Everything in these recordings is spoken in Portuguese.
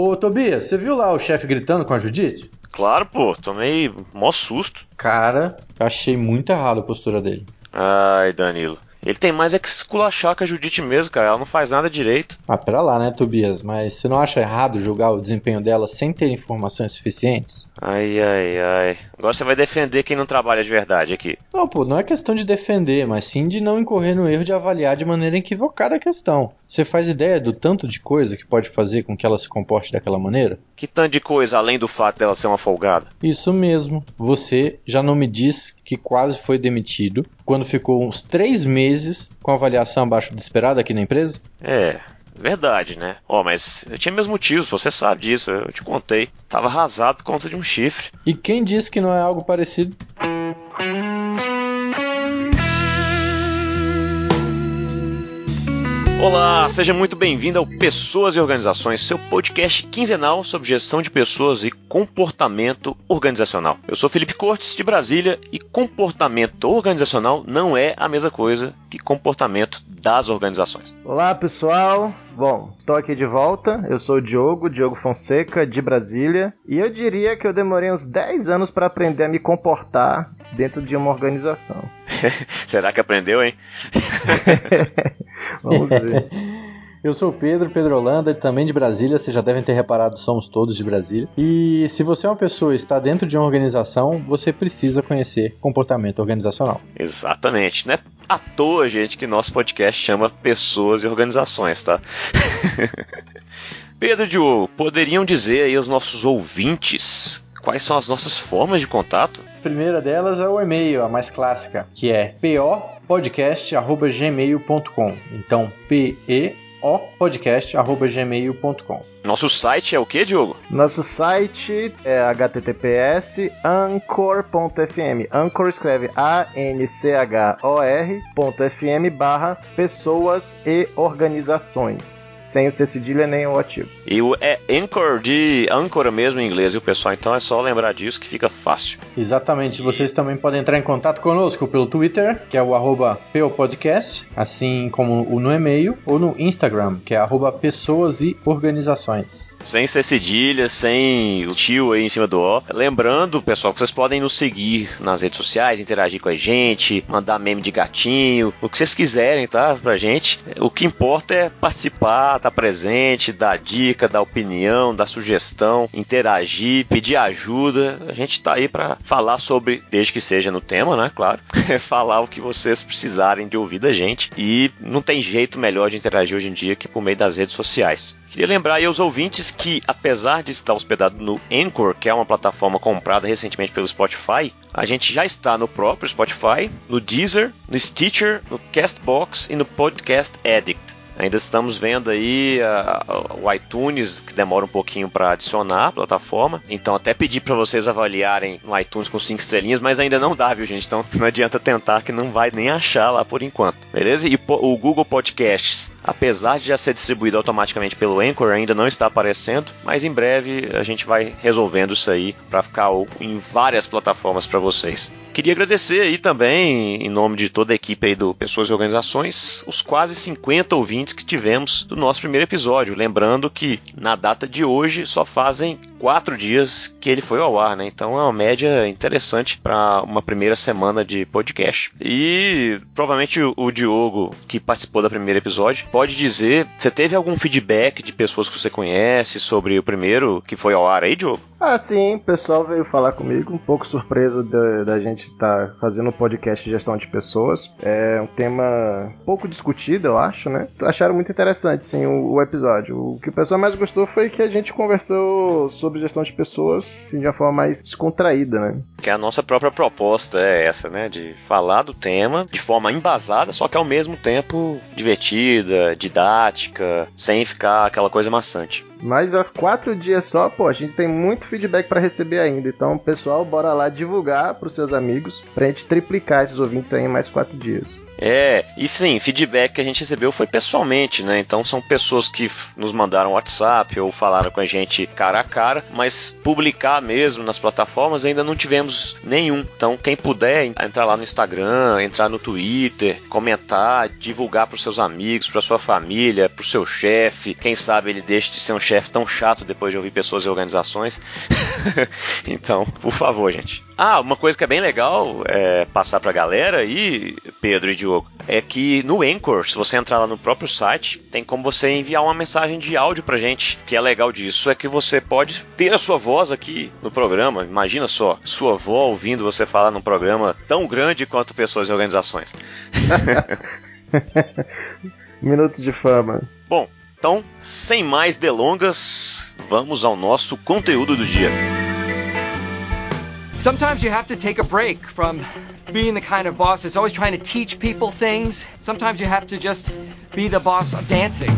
Ô, Tobias, você viu lá o chefe gritando com a Judite? Claro, pô, tomei mó susto. Cara, eu achei muito errado a postura dele. Ai, Danilo. Ele tem mais é que esculachar com a Judite mesmo, cara. Ela não faz nada direito. Ah, pera lá, né, Tobias? Mas você não acha errado julgar o desempenho dela sem ter informações suficientes? Ai, ai, ai. Agora você vai defender quem não trabalha de verdade aqui. Não, pô, não é questão de defender, mas sim de não incorrer no erro de avaliar de maneira equivocada a questão. Você faz ideia do tanto de coisa que pode fazer com que ela se comporte daquela maneira? Que tanto de coisa, além do fato dela ser uma folgada? Isso mesmo. Você já não me diz que quase foi demitido quando ficou uns três meses com avaliação abaixo do esperado aqui na empresa? É, Verdade, né? Ó, oh, mas eu tinha meus motivos, você sabe disso, eu te contei. Tava arrasado por conta de um chifre. E quem disse que não é algo parecido? Olá, seja muito bem-vindo ao Pessoas e Organizações, seu podcast quinzenal sobre gestão de pessoas e comportamento organizacional. Eu sou Felipe Cortes, de Brasília, e comportamento organizacional não é a mesma coisa que comportamento das organizações. Olá, pessoal. Bom, estou aqui de volta. Eu sou o Diogo, Diogo Fonseca, de Brasília, e eu diria que eu demorei uns 10 anos para aprender a me comportar dentro de uma organização. Será que aprendeu, hein? Vamos ver. Eu sou o Pedro, Pedro Holanda, também de Brasília, vocês já devem ter reparado, somos todos de Brasília. E se você é uma pessoa e está dentro de uma organização, você precisa conhecer comportamento organizacional. Exatamente, né? À toa, gente, que nosso podcast chama Pessoas e Organizações, tá? Pedro e Diogo, poderiam dizer aí aos nossos ouvintes quais são as nossas formas de contato? A primeira delas é o e-mail, a mais clássica, que é popodcast.gmail.com. Então, P-E opodcast.gmail.com. Nosso site é o que, Diogo? Nosso site é https anchor.fm. Anchor escreve A-N-C-H-O-R.fm barra pessoas e organizações sem o C cedilha nem o ativo. E o é Anchor de âncora mesmo em inglês, e o pessoal? Então é só lembrar disso que fica fácil. Exatamente. Vocês também podem entrar em contato conosco pelo Twitter, que é o arroba POPodcast, assim como no e-mail, ou no Instagram, que é arroba pessoas e organizações. Sem ser cedilha, sem o tio aí em cima do O. Lembrando, pessoal, que vocês podem nos seguir nas redes sociais, interagir com a gente, mandar meme de gatinho, o que vocês quiserem, tá? Pra gente. O que importa é participar, estar tá presente, dar dica, dar opinião, dar sugestão, interagir, pedir ajuda. A gente está aí para falar sobre, desde que seja no tema, né? Claro, falar o que vocês precisarem de ouvir da gente. E não tem jeito melhor de interagir hoje em dia que por meio das redes sociais. Queria lembrar aí aos ouvintes que, apesar de estar hospedado no Anchor, que é uma plataforma comprada recentemente pelo Spotify, a gente já está no próprio Spotify, no Deezer, no Stitcher, no Castbox e no Podcast Addict. Ainda estamos vendo aí o iTunes, que demora um pouquinho para adicionar a plataforma. Então até pedi para vocês avaliarem no iTunes com 5 estrelinhas, mas ainda não dá, viu, gente? Então não adianta tentar que não vai nem achar lá por enquanto. Beleza? E o Google Podcasts, apesar de já ser distribuído automaticamente pelo Anchor, ainda não está aparecendo, mas em breve a gente vai resolvendo isso aí para ficar em várias plataformas para vocês. Queria agradecer aí também, em nome de toda a equipe aí do Pessoas e Organizações, os quase 50 ouvintes que tivemos do nosso primeiro episódio. Lembrando que na data de hoje só fazem quatro dias que ele foi ao ar, né? Então é uma média interessante para uma primeira semana de podcast. E provavelmente o Diogo, que participou do primeiro episódio, pode dizer: você teve algum feedback de pessoas que você conhece sobre o primeiro que foi ao ar aí, Diogo? Ah, sim, o pessoal veio falar comigo, um pouco surpreso da, da gente estar tá fazendo um podcast de gestão de pessoas. É um tema pouco discutido, eu acho, né? Acharam muito interessante, sim, o, o episódio. O que o pessoal mais gostou foi que a gente conversou sobre gestão de pessoas assim, de uma forma mais descontraída, né? Que a nossa própria proposta é essa, né? De falar do tema de forma embasada, só que ao mesmo tempo divertida, didática, sem ficar aquela coisa maçante. Mas há quatro dias só, pô, a gente tem muito feedback para receber ainda. Então, pessoal, bora lá divulgar pros seus amigos pra gente triplicar esses ouvintes aí em mais quatro dias. É, e sim, feedback que a gente recebeu foi pessoalmente, né? Então são pessoas que nos mandaram WhatsApp ou falaram com a gente cara a cara, mas publicar mesmo nas plataformas ainda não tivemos nenhum. Então, quem puder entrar lá no Instagram, entrar no Twitter, comentar, divulgar para os seus amigos, para sua família, para o seu chefe. Quem sabe ele deixe de ser um chefe tão chato depois de ouvir pessoas e organizações. então, por favor, gente. Ah, uma coisa que é bem legal é passar para a galera aí, Pedro e Diogo, é que no Anchor, se você entrar lá no próprio site, tem como você enviar uma mensagem de áudio pra gente. O que é legal disso é que você pode ter a sua voz aqui no programa. Imagina só, sua avó ouvindo você falar num programa tão grande quanto pessoas e organizações. Minutos de fama. Bom, então, sem mais delongas, vamos ao nosso conteúdo do dia. Sometimes you have to take a break from being the kind of boss that's always trying to teach people things. Sometimes you have to just be the boss of dancing.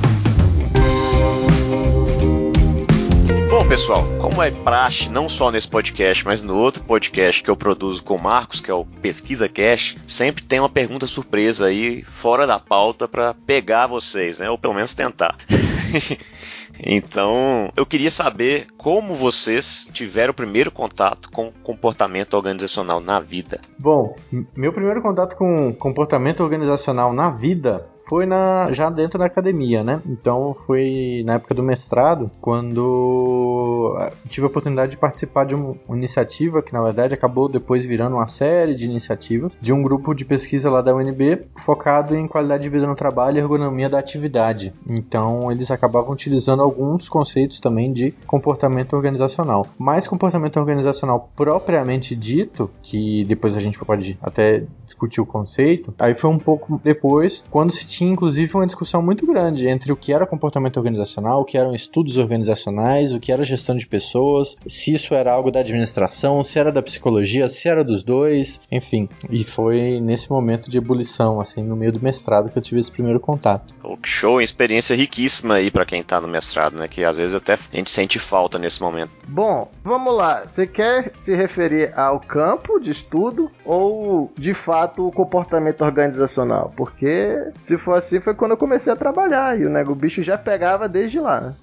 Bom, pessoal, como é praxe, não só nesse podcast, mas no outro podcast que eu produzo com o Marcos, que é o Pesquisa Cash, sempre tem uma pergunta surpresa aí, fora da pauta, para pegar vocês, né? Ou pelo menos tentar. Então, eu queria saber como vocês tiveram o primeiro contato com comportamento organizacional na vida. Bom, meu primeiro contato com comportamento organizacional na vida foi na, já dentro da academia, né? Então foi na época do mestrado, quando eh, tive a oportunidade de participar de uma iniciativa que na verdade acabou depois virando uma série de iniciativas de um grupo de pesquisa lá da UNB focado em qualidade de vida no trabalho e ergonomia da atividade. Então eles acabavam utilizando alguns conceitos também de comportamento organizacional. Mas comportamento organizacional propriamente dito, que depois a gente pode até discutir o conceito, aí foi um pouco depois, quando se tinha inclusive uma discussão muito grande entre o que era comportamento organizacional, o que eram estudos organizacionais, o que era gestão de pessoas, se isso era algo da administração, se era da psicologia, se era dos dois, enfim. E foi nesse momento de ebulição, assim, no meio do mestrado que eu tive esse primeiro contato. Show, experiência riquíssima aí para quem tá no mestrado, né? Que às vezes até a gente sente falta nesse momento. Bom, vamos lá. Você quer se referir ao campo de estudo ou de fato o comportamento organizacional? Porque se for assim, foi quando eu comecei a trabalhar. E o, né, o bicho já pegava desde lá.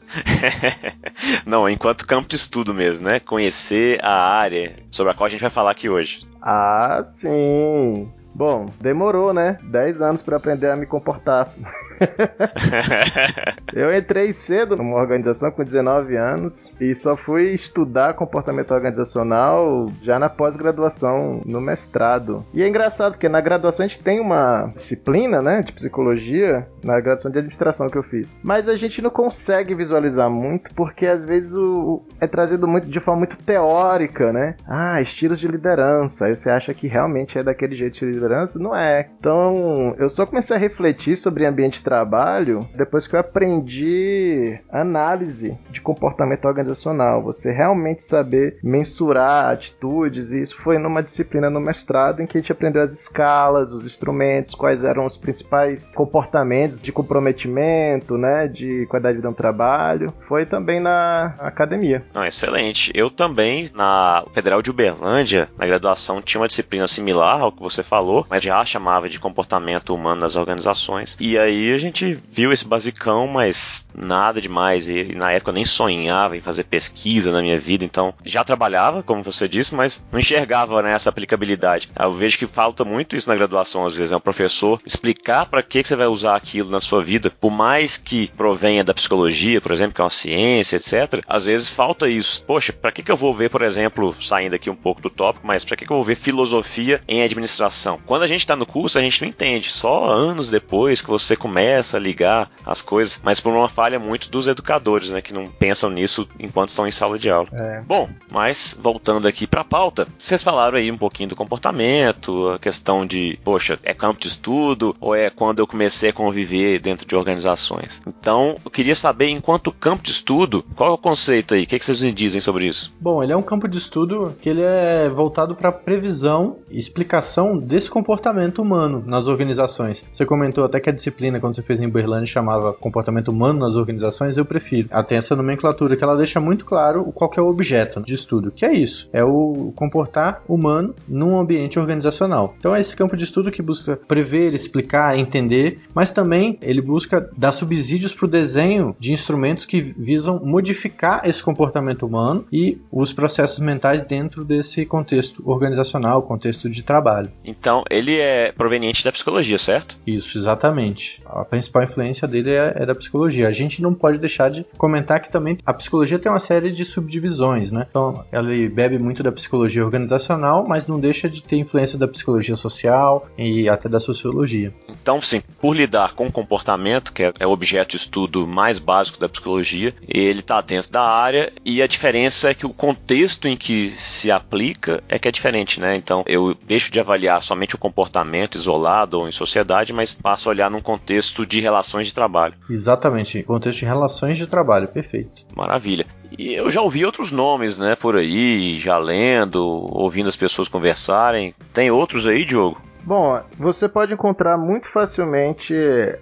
Não, enquanto campo de estudo mesmo, né? Conhecer a área sobre a qual a gente vai falar aqui hoje. Ah, sim. Bom, demorou, né? 10 anos para aprender a me comportar. eu entrei cedo numa organização com 19 anos e só fui estudar comportamento organizacional já na pós-graduação, no mestrado. E é engraçado porque na graduação a gente tem uma disciplina, né, de psicologia, na graduação de administração que eu fiz. Mas a gente não consegue visualizar muito porque às vezes o, é trazido muito de forma muito teórica, né? Ah, estilos de liderança. Aí você acha que realmente é daquele jeito de liderança? Não é. Então, eu só comecei a refletir sobre ambiente trabalho depois que eu aprendi análise de comportamento organizacional. Você realmente saber mensurar atitudes, e isso foi numa disciplina no mestrado em que a gente aprendeu as escalas, os instrumentos, quais eram os principais comportamentos de comprometimento, né, de qualidade de vida no trabalho. Foi também na academia. Não, excelente. Eu também, na Federal de Uberlândia, na graduação, tinha uma disciplina similar ao que você falou, mas já chamava de comportamento humano nas organizações. E aí a gente viu esse basicão, mas nada demais. E na época eu nem sonhava em fazer pesquisa na minha vida, então já trabalhava, como você disse, mas não enxergava né, essa aplicabilidade. Eu vejo que falta muito isso na graduação, às vezes, né? um professor explicar para que, que você vai usar aquilo na sua vida, por mais que provenha da psicologia, por exemplo, que é uma ciência, etc. Às vezes falta isso. Poxa, para que, que eu vou ver, por exemplo, saindo aqui um pouco do tópico, mas para que, que eu vou ver filosofia em administração? Quando a gente está no curso, a gente não entende. Só anos depois que você começa a ligar as coisas, mas por uma falha muito dos educadores, né, que não pensam nisso enquanto estão em sala de aula. É. Bom, mas voltando aqui para a pauta, vocês falaram aí um pouquinho do comportamento, a questão de, poxa, é campo de estudo ou é quando eu comecei a conviver dentro de organizações. Então, eu queria saber, enquanto campo de estudo, qual é o conceito aí? O que, é que vocês me dizem sobre isso? Bom, ele é um campo de estudo que ele é voltado para previsão e explicação desse comportamento humano nas organizações. Você comentou até que a disciplina, quando você fez em Uberlândia chamava comportamento humano nas organizações, eu prefiro. Ela tem essa nomenclatura que ela deixa muito claro qual é o objeto de estudo, que é isso, é o comportar humano num ambiente organizacional. Então é esse campo de estudo que busca prever, explicar, entender, mas também ele busca dar subsídios para o desenho de instrumentos que visam modificar esse comportamento humano e os processos mentais dentro desse contexto organizacional, contexto de trabalho. Então, ele é proveniente da psicologia, certo? Isso, exatamente. A principal influência dele é, é da psicologia. A gente não pode deixar de comentar que também a psicologia tem uma série de subdivisões, né? Então, ela bebe muito da psicologia organizacional, mas não deixa de ter influência da psicologia social e até da sociologia. Então, sim, por lidar com o comportamento, que é, é o objeto de estudo mais básico da psicologia, ele está dentro da área e a diferença é que o contexto em que se aplica é que é diferente, né? Então, eu deixo de avaliar somente o comportamento isolado ou em sociedade, mas passo a olhar num contexto de relações de trabalho. Exatamente, contexto de relações de trabalho, perfeito. Maravilha. E eu já ouvi outros nomes, né, por aí, já lendo, ouvindo as pessoas conversarem. Tem outros aí, Diogo? Bom, você pode encontrar muito facilmente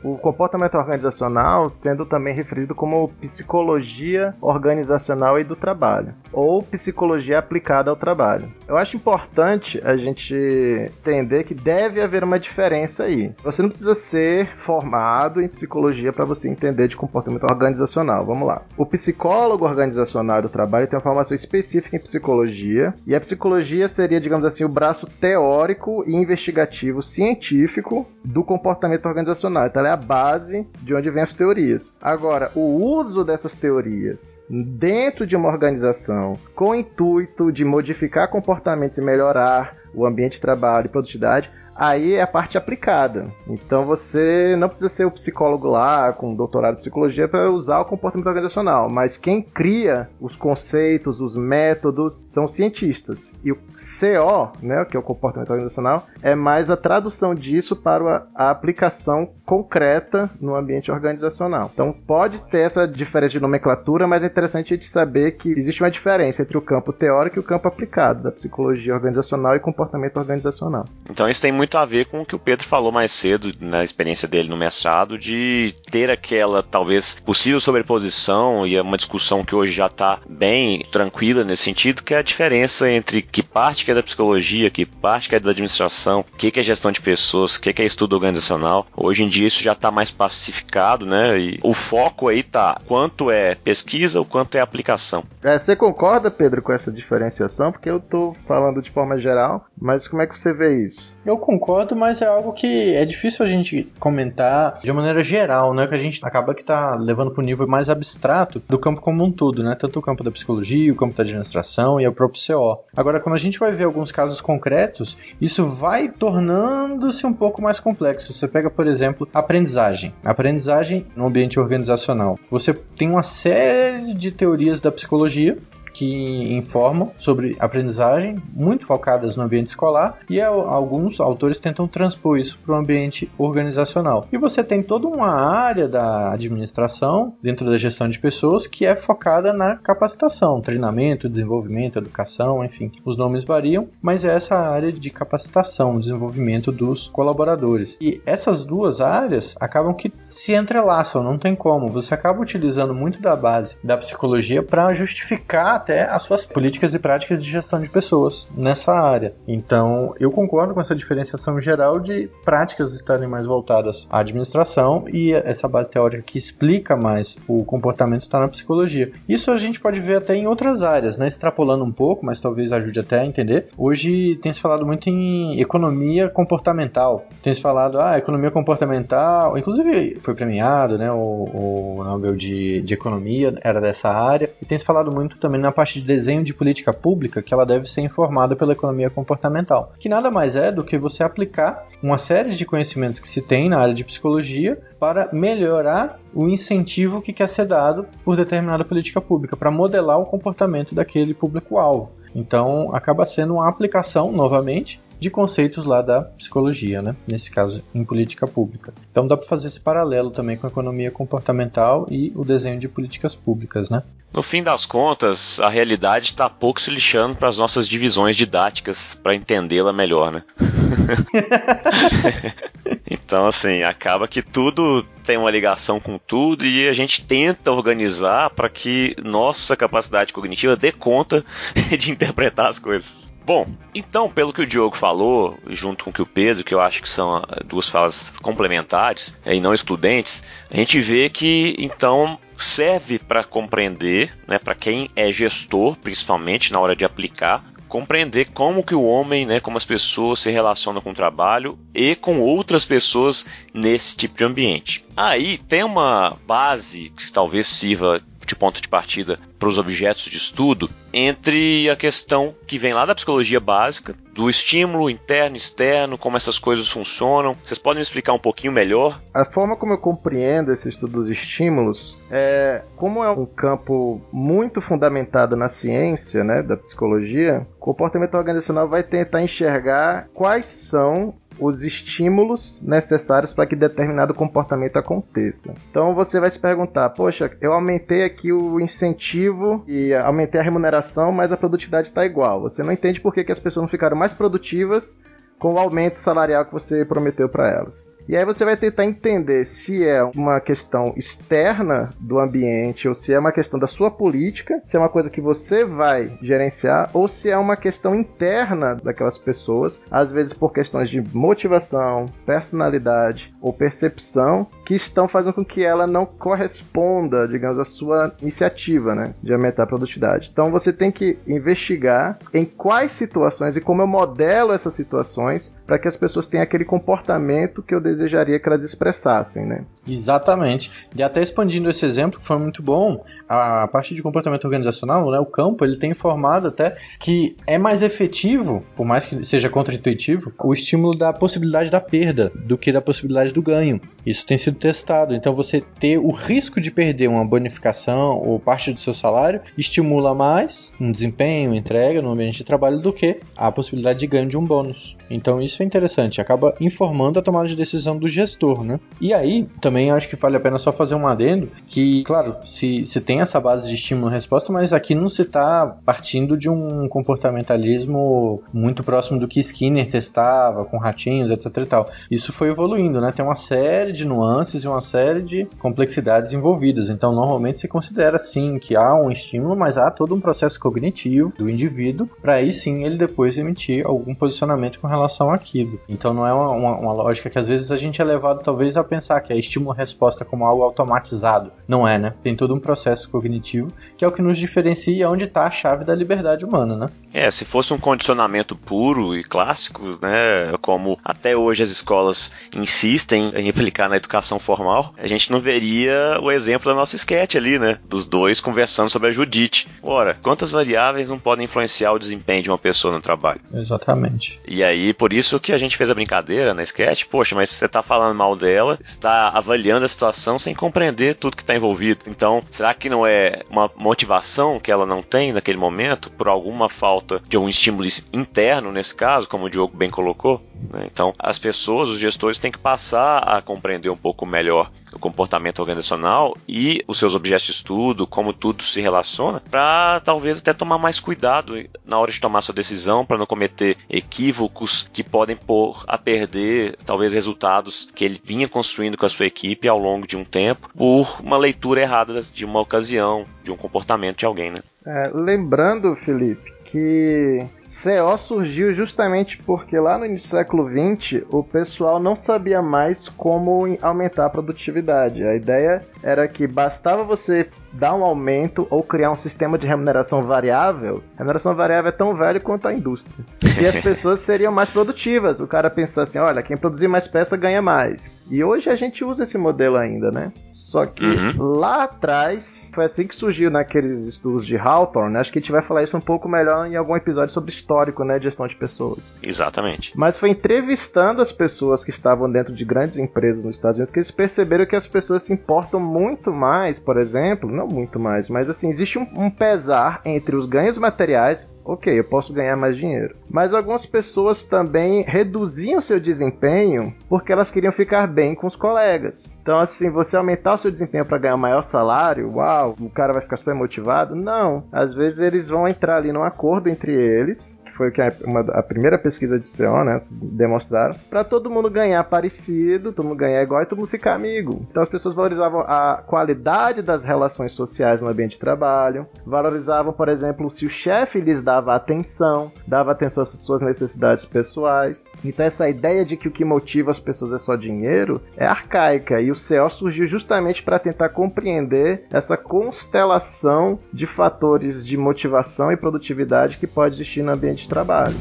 o comportamento organizacional sendo também referido como psicologia organizacional e do trabalho, ou psicologia aplicada ao trabalho. Eu acho importante a gente entender que deve haver uma diferença aí. Você não precisa ser formado em psicologia para você entender de comportamento organizacional. Vamos lá. O psicólogo organizacional do trabalho tem uma formação específica em psicologia, e a psicologia seria, digamos assim, o braço teórico e investigativo científico do comportamento organizacional. Então, ela é a base de onde vêm as teorias. Agora, o uso dessas teorias dentro de uma organização com o intuito de modificar comportamentos e melhorar o ambiente de trabalho e produtividade aí é a parte aplicada. Então você não precisa ser o psicólogo lá com doutorado em psicologia para usar o comportamento organizacional, mas quem cria os conceitos, os métodos são os cientistas. E o CO, né, que é o comportamento organizacional, é mais a tradução disso para a aplicação concreta no ambiente organizacional. Então pode ter essa diferença de nomenclatura, mas é interessante a gente saber que existe uma diferença entre o campo teórico e o campo aplicado da psicologia organizacional e comportamento organizacional. Então isso tem muito muito a ver com o que o Pedro falou mais cedo na experiência dele no mestrado, de ter aquela talvez possível sobreposição e é uma discussão que hoje já está bem tranquila nesse sentido, que é a diferença entre que parte que é da psicologia, que parte que é da administração, o que, que é gestão de pessoas, o que, que é estudo organizacional. Hoje em dia isso já está mais pacificado, né? E o foco aí tá quanto é pesquisa, o quanto é aplicação. É, você concorda, Pedro, com essa diferenciação? Porque eu estou falando de forma geral, mas como é que você vê isso? Eu concordo concordo, mas é algo que é difícil a gente comentar de maneira geral, né? Que a gente acaba que tá levando para o nível mais abstrato do campo como um todo, né? Tanto o campo da psicologia, o campo da administração e o próprio CO. Agora, quando a gente vai ver alguns casos concretos, isso vai tornando-se um pouco mais complexo. Você pega, por exemplo, aprendizagem. Aprendizagem no ambiente organizacional. Você tem uma série de teorias da psicologia que informam sobre aprendizagem, muito focadas no ambiente escolar, e alguns autores tentam transpor isso para o ambiente organizacional. E você tem toda uma área da administração, dentro da gestão de pessoas, que é focada na capacitação, treinamento, desenvolvimento, educação, enfim, os nomes variam, mas é essa área de capacitação, desenvolvimento dos colaboradores. E essas duas áreas acabam que se entrelaçam, não tem como. Você acaba utilizando muito da base da psicologia para justificar até as suas políticas e práticas de gestão de pessoas nessa área. Então, eu concordo com essa diferenciação geral de práticas estarem mais voltadas à administração e essa base teórica que explica mais o comportamento está na psicologia. Isso a gente pode ver até em outras áreas, né? Extrapolando um pouco, mas talvez ajude até a entender. Hoje tem se falado muito em economia comportamental. Tem se falado, ah, economia comportamental, inclusive foi premiado, né? O, o Nobel de, de Economia era dessa área. E tem se falado muito também na parte de desenho de política pública que ela deve ser informada pela economia comportamental, que nada mais é do que você aplicar uma série de conhecimentos que se tem na área de psicologia para melhorar o incentivo que quer ser dado por determinada política pública, para modelar o comportamento daquele público-alvo. Então, acaba sendo uma aplicação, novamente, de conceitos lá da psicologia, né? nesse caso em política pública. Então dá para fazer esse paralelo também com a economia comportamental e o desenho de políticas públicas, né? No fim das contas, a realidade está pouco se lixando para as nossas divisões didáticas para entendê-la melhor, né? então assim, acaba que tudo tem uma ligação com tudo e a gente tenta organizar para que nossa capacidade cognitiva dê conta de interpretar as coisas. Bom, então, pelo que o Diogo falou, junto com o que o Pedro, que eu acho que são ah, duas falas complementares e não excludentes, a gente vê que, então, serve para compreender, né, para quem é gestor, principalmente na hora de aplicar, compreender como que o homem, né, como as pessoas se relacionam com o trabalho e com outras pessoas nesse tipo de ambiente. Aí tem uma base que talvez sirva de ponto de partida para os objetos de estudo entre a questão que vem lá da psicologia básica, do estímulo interno e externo, como essas coisas funcionam. Vocês podem me explicar um pouquinho melhor? A forma como eu compreendo esse estudo dos estímulos é como é um campo muito fundamentado na ciência, né, da psicologia, o comportamento organizacional vai tentar enxergar quais são os estímulos necessários para que determinado comportamento aconteça. Então você vai se perguntar: poxa, eu aumentei aqui o incentivo e aumentei a remuneração, mas a produtividade está igual. Você não entende por que, que as pessoas não ficaram mais produtivas com o aumento salarial que você prometeu para elas. E aí você vai tentar entender se é uma questão externa do ambiente ou se é uma questão da sua política, se é uma coisa que você vai gerenciar ou se é uma questão interna daquelas pessoas, às vezes por questões de motivação, personalidade ou percepção que estão fazendo com que ela não corresponda, digamos, à sua iniciativa, né, de aumentar a produtividade. Então você tem que investigar em quais situações e como eu modelo essas situações para que as pessoas tenham aquele comportamento que eu desejaria que elas expressassem, né? Exatamente. E até expandindo esse exemplo, que foi muito bom, a parte de comportamento organizacional, né, o campo, ele tem informado até que é mais efetivo, por mais que seja contraintuitivo, o estímulo da possibilidade da perda do que da possibilidade do ganho. Isso tem sido testado. Então você ter o risco de perder uma bonificação ou parte do seu salário estimula mais um desempenho, entrega no ambiente de trabalho do que a possibilidade de ganho de um bônus. Então isso é interessante, acaba informando a tomada de decisão do gestor, né? E aí, também acho que vale a pena só fazer um adendo, que, claro, se, se tem essa base de estímulo e resposta, mas aqui não se está partindo de um comportamentalismo muito próximo do que Skinner testava, com ratinhos, etc e tal. Isso foi evoluindo, né? Tem uma série de nuances e uma série de complexidades envolvidas. Então, normalmente se considera sim que há um estímulo, mas há todo um processo cognitivo do indivíduo para aí sim ele depois emitir algum posicionamento com relação àquilo. Então não é uma, uma, lógica que às vezes a gente é levado talvez a pensar que é estímulo-resposta como algo automatizado. Não é, né? Tem todo um processo cognitivo que é o que nos diferencia e onde está a chave da liberdade humana, né? É, se fosse um condicionamento puro e clássico, né, como até hoje as escolas insistem em aplicar na educação formal, a gente não veria o exemplo da nossa sketch ali, né? Dos dois conversando sobre a Judite. Ora, quantas variáveis não podem influenciar o desempenho de uma pessoa no trabalho? Exatamente. E aí, por isso que a gente fez a brincadeira na sketch, poxa, mas você tá falando mal dela, está avaliando a situação sem compreender tudo que está envolvido. Então, será que não é uma motivação que ela não tem naquele momento por alguma falta de um estímulo interno, nesse caso, como o Diogo bem colocou? Né? Então, as pessoas, os gestores, têm que passar a compreender um pouco melhor o comportamento organizacional e os seus objetos de estudo, como tudo se relaciona, para talvez até tomar mais cuidado na hora de tomar sua decisão, para não cometer equívocos que podem pôr a perder talvez resultados que ele vinha construindo com a sua equipe ao longo de um tempo por uma leitura errada de uma ocasião, de um comportamento de alguém, né? É, lembrando, Felipe, que CO surgiu justamente porque lá no início século XX o pessoal não sabia mais como aumentar a produtividade. A ideia era que bastava você dar um aumento ou criar um sistema de remuneração variável. A remuneração variável é tão velha quanto a indústria. E as pessoas seriam mais produtivas. O cara pensou assim: olha, quem produzir mais peça ganha mais. E hoje a gente usa esse modelo ainda, né? Só que uhum. lá atrás foi assim que surgiu naqueles estudos de Hawthorne. Né? Acho que a gente vai falar isso um pouco melhor em algum episódio sobre histórico, né, de gestão de pessoas. Exatamente. Mas foi entrevistando as pessoas que estavam dentro de grandes empresas nos Estados Unidos que eles perceberam que as pessoas se importam muito mais, por exemplo, não muito mais, mas assim, existe um, um pesar entre os ganhos materiais ok, eu posso ganhar mais dinheiro. Mas algumas pessoas também reduziam seu desempenho porque elas queriam ficar bem com os colegas. Então, assim, você aumentar o seu desempenho para ganhar maior salário, uau, o cara vai ficar super motivado? Não. Às vezes eles vão entrar ali num acordo entre eles foi que a, uma, a primeira pesquisa de CO, né, demonstraram, para todo mundo ganhar parecido, todo mundo ganhar igual e todo mundo ficar amigo. Então as pessoas valorizavam a qualidade das relações sociais no ambiente de trabalho, valorizavam, por exemplo, se o chefe lhes dava atenção, dava atenção às suas necessidades pessoais. Então essa ideia de que o que motiva as pessoas é só dinheiro é arcaica e o CO surgiu justamente para tentar compreender essa constelação de fatores de motivação e produtividade que pode existir no ambiente de trabalho.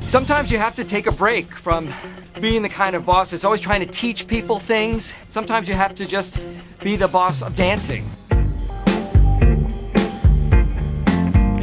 Sometimes you have to take a break from being the kind of boss that's always trying to teach people things. Sometimes you have to just be the boss of dancing.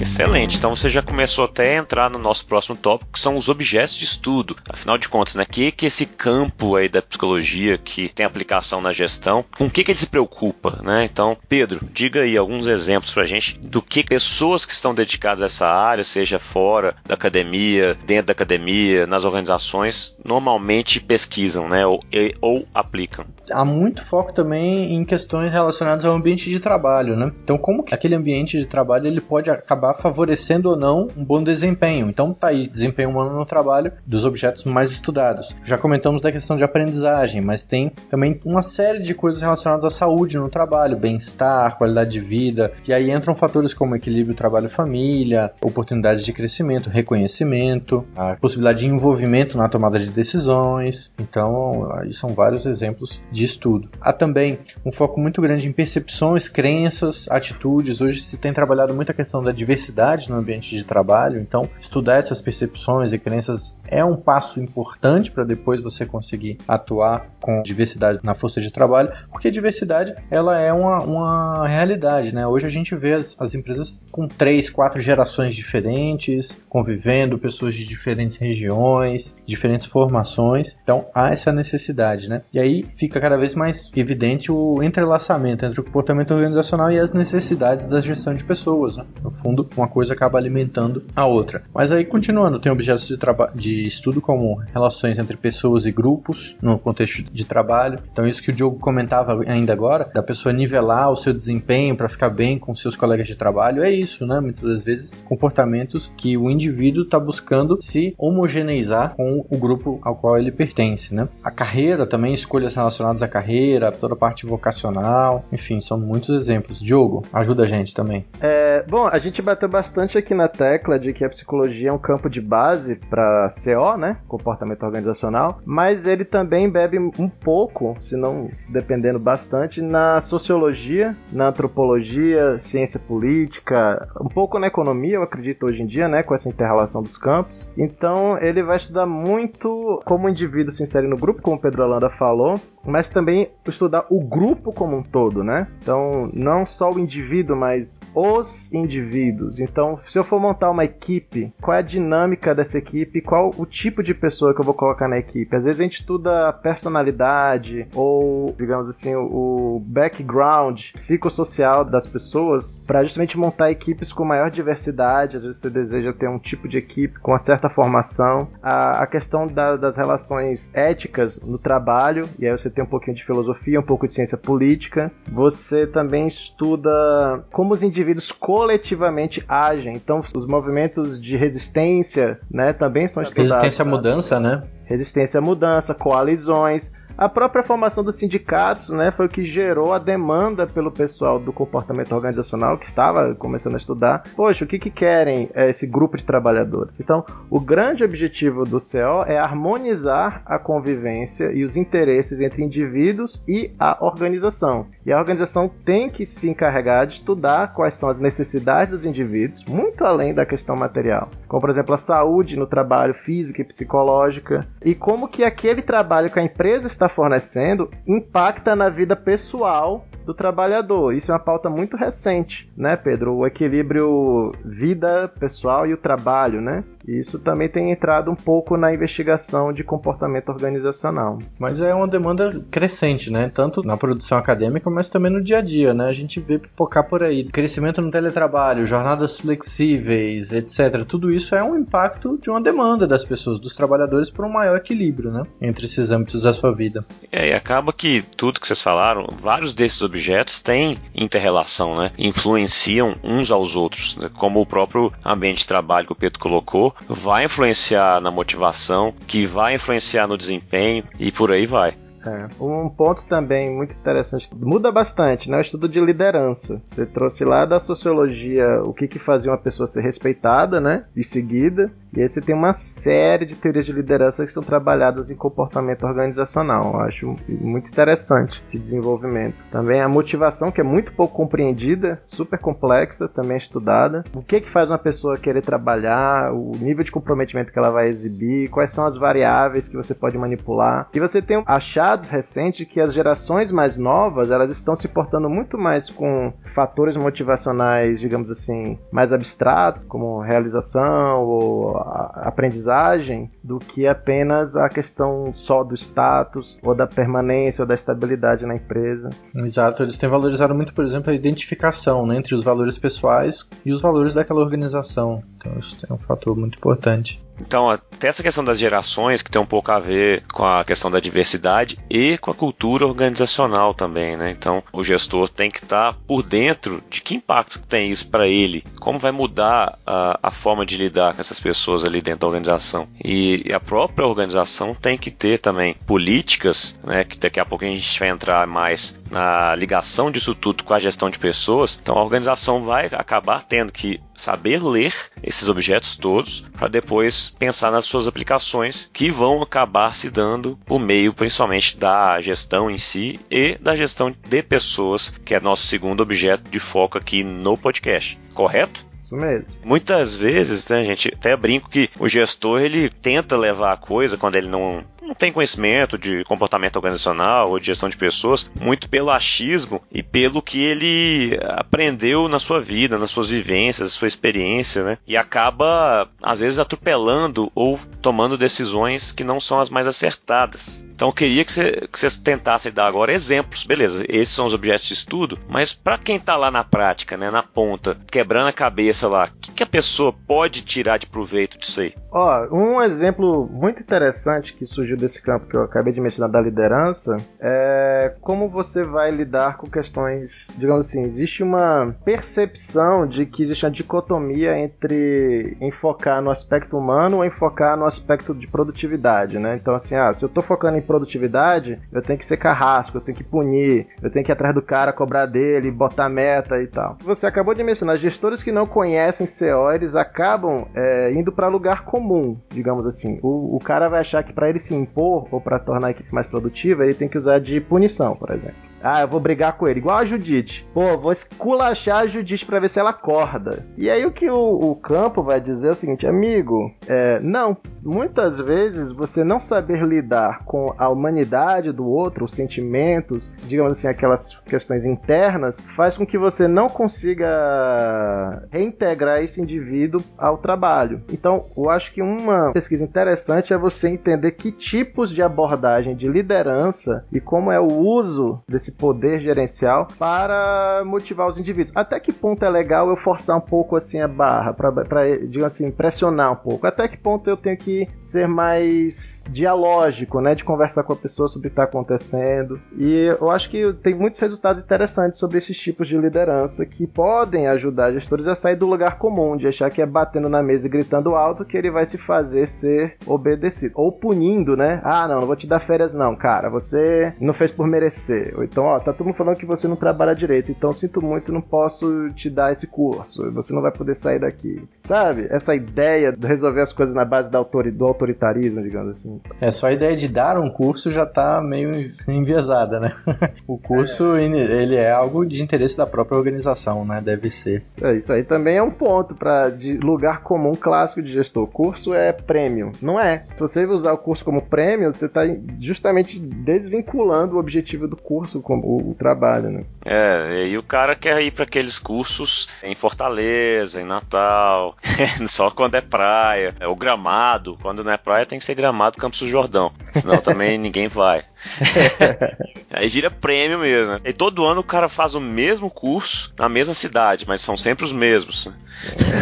Excelente. Então você já começou até a entrar no nosso próximo tópico, que são os objetos de estudo. Afinal de contas, né? Que que esse campo aí da psicologia que tem aplicação na gestão, com que que ele se preocupa, né? Então, Pedro, diga aí alguns exemplos pra gente do que pessoas que estão dedicadas a essa área, seja fora da academia, dentro da academia, nas organizações, normalmente pesquisam, né? Ou, ou aplicam. Há muito foco também em questões relacionadas ao ambiente de trabalho, né? Então, como que aquele ambiente de trabalho ele pode acabar favorecendo ou não um bom desempenho. Então tá aí, desempenho humano no trabalho dos objetos mais estudados. Já comentamos da questão de aprendizagem, mas tem também uma série de coisas relacionadas à saúde no trabalho, bem-estar, qualidade de vida, e aí entram fatores como equilíbrio trabalho-família, oportunidades de crescimento, reconhecimento, a possibilidade de envolvimento na tomada de decisões. Então, aí são vários exemplos de estudo. Há também um foco muito grande em percepções, crenças, atitudes. Hoje se tem trabalhado muito a questão da diversidade diversidade no ambiente de trabalho, então estudar essas percepções e crenças é um passo importante para depois você conseguir atuar com diversidade na força de trabalho, porque diversidade ela é uma, uma realidade, né? Hoje a gente vê as, as empresas com três, quatro gerações diferentes, convivendo, pessoas de diferentes regiões, diferentes formações, então há essa necessidade, né? E aí fica cada vez mais evidente o entrelaçamento entre o comportamento organizacional e as necessidades da gestão de pessoas, né? No fundo, uma coisa acaba alimentando a outra. Mas aí, continuando, tem objetos de, de estudo como relações entre pessoas e grupos no contexto de trabalho. Então, isso que o Diogo comentava ainda agora, da pessoa nivelar o seu desempenho para ficar bem com seus colegas de trabalho, é isso, né? Muitas das vezes, comportamentos que o indivíduo está buscando se homogeneizar com o grupo ao qual ele pertence, né? A carreira também, escolhas relacionadas à carreira, toda a parte vocacional, enfim, são muitos exemplos. Diogo, ajuda a gente também. É, bom, a gente bateu bastante aqui na tecla de que a psicologia é um campo de base para CO, né? Comportamento organizacional, mas ele também bebe um pouco, se não dependendo bastante, na sociologia, na antropologia, ciência política, um pouco na economia, eu acredito hoje em dia, né? Com essa interrelação dos campos. Então ele vai estudar muito como o indivíduo se insere no grupo, como o Pedro Holanda falou, mas também estudar o grupo como um todo, né? Então, não só o indivíduo, mas os indivíduos. Então, se eu for montar uma equipe, qual é a dinâmica dessa equipe? Qual o tipo de pessoa que eu vou colocar na equipe? Às vezes a gente estuda personalidade ou, digamos assim, o background psicossocial das pessoas para justamente montar equipes com maior diversidade. Às vezes você deseja ter um tipo de equipe com uma certa formação. A, a questão da, das relações éticas no trabalho, e aí você tem um pouquinho de filosofia, um pouco de ciência política. Você também estuda como os indivíduos coletivamente agem. Então, os movimentos de resistência, né, também são estudados. Resistência à mudança, né? Resistência à mudança, coalizões. A própria formação dos sindicatos né, foi o que gerou a demanda pelo pessoal do comportamento organizacional que estava começando a estudar. Poxa, o que, que querem é, esse grupo de trabalhadores? Então, o grande objetivo do CO é harmonizar a convivência e os interesses entre indivíduos e a organização. E a organização tem que se encarregar de estudar quais são as necessidades dos indivíduos, muito além da questão material. Como, por exemplo, a saúde no trabalho física e psicológica, e como que aquele trabalho que a empresa está está fornecendo impacta na vida pessoal do trabalhador. Isso é uma pauta muito recente, né, Pedro? O equilíbrio vida pessoal e o trabalho, né? Isso também tem entrado um pouco na investigação de comportamento organizacional. Mas é uma demanda crescente, né? Tanto na produção acadêmica, mas também no dia a dia, né? A gente vê pipocar por aí. Crescimento no teletrabalho, jornadas flexíveis, etc. Tudo isso é um impacto de uma demanda das pessoas, dos trabalhadores, por um maior equilíbrio, né? Entre esses âmbitos da sua vida. É, e acaba que tudo que vocês falaram, vários desses objetos têm interrelação, né? Influenciam uns aos outros, né? como o próprio ambiente de trabalho que o Pedro colocou, vai influenciar na motivação, que vai influenciar no desempenho e por aí vai. É. Um ponto também muito interessante, muda bastante, né? O estudo de liderança. Você trouxe lá da sociologia o que, que fazia uma pessoa ser respeitada, né? E seguida. E aí você tem uma série de teorias de liderança que são trabalhadas em comportamento organizacional. Eu acho muito interessante esse desenvolvimento. Também a motivação, que é muito pouco compreendida, super complexa, também é estudada. O que que faz uma pessoa querer trabalhar, o nível de comprometimento que ela vai exibir, quais são as variáveis que você pode manipular. E você tem achados recentes que as gerações mais novas, elas estão se portando muito mais com fatores motivacionais, digamos assim, mais abstratos, como realização ou aprendizagem do que apenas a questão só do status ou da permanência ou da estabilidade na empresa. Exato, eles têm valorizado muito, por exemplo, a identificação né, entre os valores pessoais e os valores daquela organização. Então isso é um fator muito importante. Então, até essa questão das gerações, que tem um pouco a ver com a questão da diversidade e com a cultura organizacional também, né? Então, o gestor tem que estar por dentro de que impacto tem isso para ele, como vai mudar a, a, forma de lidar com essas pessoas ali dentro da organização. E, e, a própria organização tem que ter também políticas, né? Que daqui a pouco a gente vai entrar mais na ligação disso tudo com a gestão de pessoas. Então, a organização vai acabar tendo que saber ler esses objetos todos para depois pensar nas suas aplicações que vão acabar se dando por meio principalmente da gestão em si e da gestão de pessoas, que é nosso segundo objeto de foco aqui no podcast. Correto? Isso mesmo. Muitas vezes, né, gente, até brinco que o gestor ele tenta levar a coisa quando ele não não tem conhecimento de comportamento organizacional ou de gestão de pessoas, muito pelo achismo e pelo que ele aprendeu na sua vida, nas suas vivências, na sua experiência, né? E acaba, às vezes, atropelando ou tomando decisões que não são as mais acertadas. Então eu queria que, você, que tentassem dar agora exemplos. Beleza, esses são os objetos de estudo, mas para quem está lá na prática, né, na ponta, quebrando a cabeça lá, o que, que, a pessoa pode tirar de proveito disso aí? Ó, um exemplo muito interessante que surgiu desse campo que eu acabei de mencionar da liderança é como você vai lidar com questões, digamos assim, existe uma percepção de que existe uma dicotomia entre enfocar no aspecto humano ou enfocar no aspecto de produtividade, né? Então assim, ah, se eu estou focando em produtividade, eu tenho que ser carrasco, eu tenho que punir, eu tenho que ir atrás do cara, cobrar dele, botar meta e tal. Você acabou de mencionar, gestores que não conhecem CO, eles acabam é, indo para lugar comum, digamos assim. O, o cara vai achar que para ele se impor ou para tornar a equipe mais produtiva, ele tem que usar de punição, por exemplo. Ah, eu vou brigar com ele. Igual a Judite. Pô, vou esculachar a Judite pra ver se ela acorda. E aí o que o, o campo vai dizer é o seguinte, amigo, é, não, muitas vezes você não saber lidar com a humanidade do outro, os sentimentos, digamos assim, aquelas questões internas, faz com que você não consiga reintegrar esse indivíduo ao trabalho. Então, eu acho que uma pesquisa interessante é você entender que tipos de abordagem de liderança e como é o uso desse poder gerencial para motivar os indivíduos. Até que ponto é legal eu forçar um pouco assim a barra, para, digamos assim, pressionar um pouco? Até que ponto eu tenho que ser mais dialógico, né, de conversar com a pessoa sobre o que está acontecendo. E eu acho que tem muitos resultados interessantes sobre esses tipos de liderança que podem ajudar gestores a sair do lugar comum, de achar que é batendo na mesa e gritando alto que ele vai se fazer ser obedecido. Ou punindo, né? Ah, não, não vou te dar férias não, cara. Você não fez por merecer. Ou então, ó, tá todo mundo falando que você não trabalha direito, então sinto muito, não posso te dar esse curso. Você não vai poder sair daqui. Sabe? Essa ideia de resolver as coisas na base do autoritarismo, digamos assim. É, só a ideia de dar um curso já tá meio enviesada, né? o curso, é. ele é algo de interesse da própria organização, né? Deve ser. É, isso aí também é um ponto para lugar comum clássico de gestor. O curso é prêmio. Não é. Se você usar o curso como prêmio, você está justamente desvinculando o objetivo do curso. O, o trabalho, né? É, e o cara quer ir para aqueles cursos em Fortaleza, em Natal, só quando é praia, é o gramado, quando não é praia tem que ser gramado Campos do Jordão, senão também ninguém vai. Aí vira prêmio mesmo. Né? E todo ano o cara faz o mesmo curso na mesma cidade, mas são sempre os mesmos.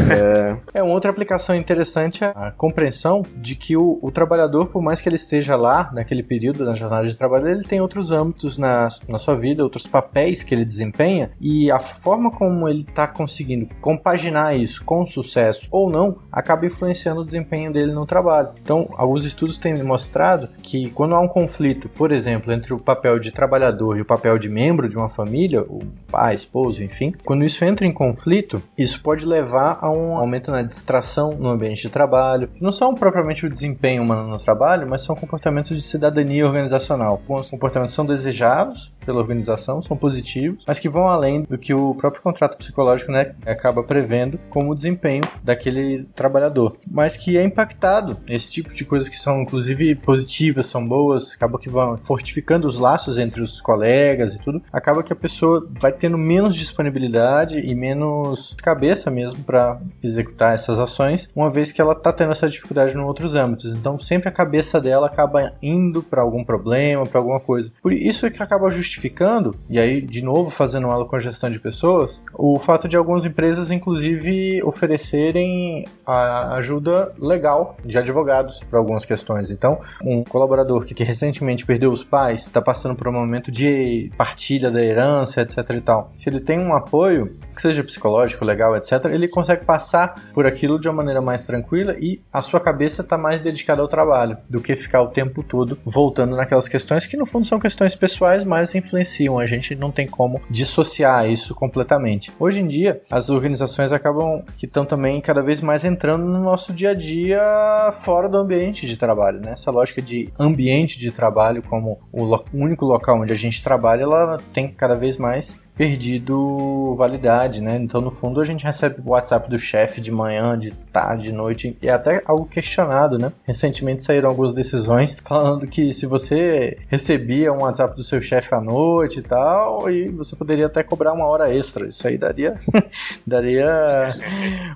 É, é uma outra aplicação interessante é a compreensão de que o, o, trabalhador, por mais que ele esteja lá naquele período na jornada de trabalho, ele tem outros âmbitos na, na sua vida, outros papéis que ele desempenha e a forma como ele está conseguindo compaginar isso com sucesso ou não acaba influenciando o desempenho dele no trabalho. Então, alguns estudos têm mostrado que quando há um conflito, por exemplo, entre o papel de trabalhador e o papel de membro de uma família, o pai, esposo, enfim, quando isso entra em conflito, isso pode levar a um aumento na distração no ambiente de trabalho, não são propriamente o desempenho humano no trabalho, mas são comportamentos de cidadania organizacional. Alguns comportamentos são desejados pela organização, são positivos, mas que vão além do que o próprio contrato psicológico né, acaba prevendo como desempenho daquele trabalhador, mas que é impactado esse tipo de coisas que são inclusive positivas, são boas, acaba que vão fortificando os laços entre os colegas e tudo, acaba que a pessoa vai tendo menos disponibilidade e menos cabeça mesmo para executar essas ações, uma vez que ela está tendo essa dificuldade em outros âmbitos. Então sempre a cabeça dela acaba indo para algum problema, para alguma coisa. Por isso é que acaba justificando, e aí de novo fazendo aula com a gestão de pessoas, o fato de algumas empresas inclusive oferecerem ajuda legal de advogados para algumas questões. Então, um colaborador que, que recentemente perdeu os pais, está passando por um momento de partilha da herança, etc e tal. Se ele tem um apoio, que seja psicológico, legal, etc, ele consegue passar por aquilo de uma maneira mais tranquila e a sua cabeça está mais dedicada ao trabalho do que ficar o tempo todo voltando naquelas questões que no fundo são questões pessoais, mas influenciam. A gente não tem como dissociar isso completamente. Hoje em dia, as organizações acabam que estão também cada vez mais entrando no nosso dia a dia fora do ambiente de trabalho, né? Essa lógica de ambiente de trabalho como o único local onde a gente trabalha, ela tem cada vez mais perdido validade, né? Então, no fundo, a gente recebe o WhatsApp do chefe de manhã, de tarde, de noite, e é até algo questionado, né? Recentemente saíram algumas decisões falando que se você recebia um WhatsApp do seu chefe à noite e tal, e você poderia até cobrar uma hora extra. Isso aí daria, daria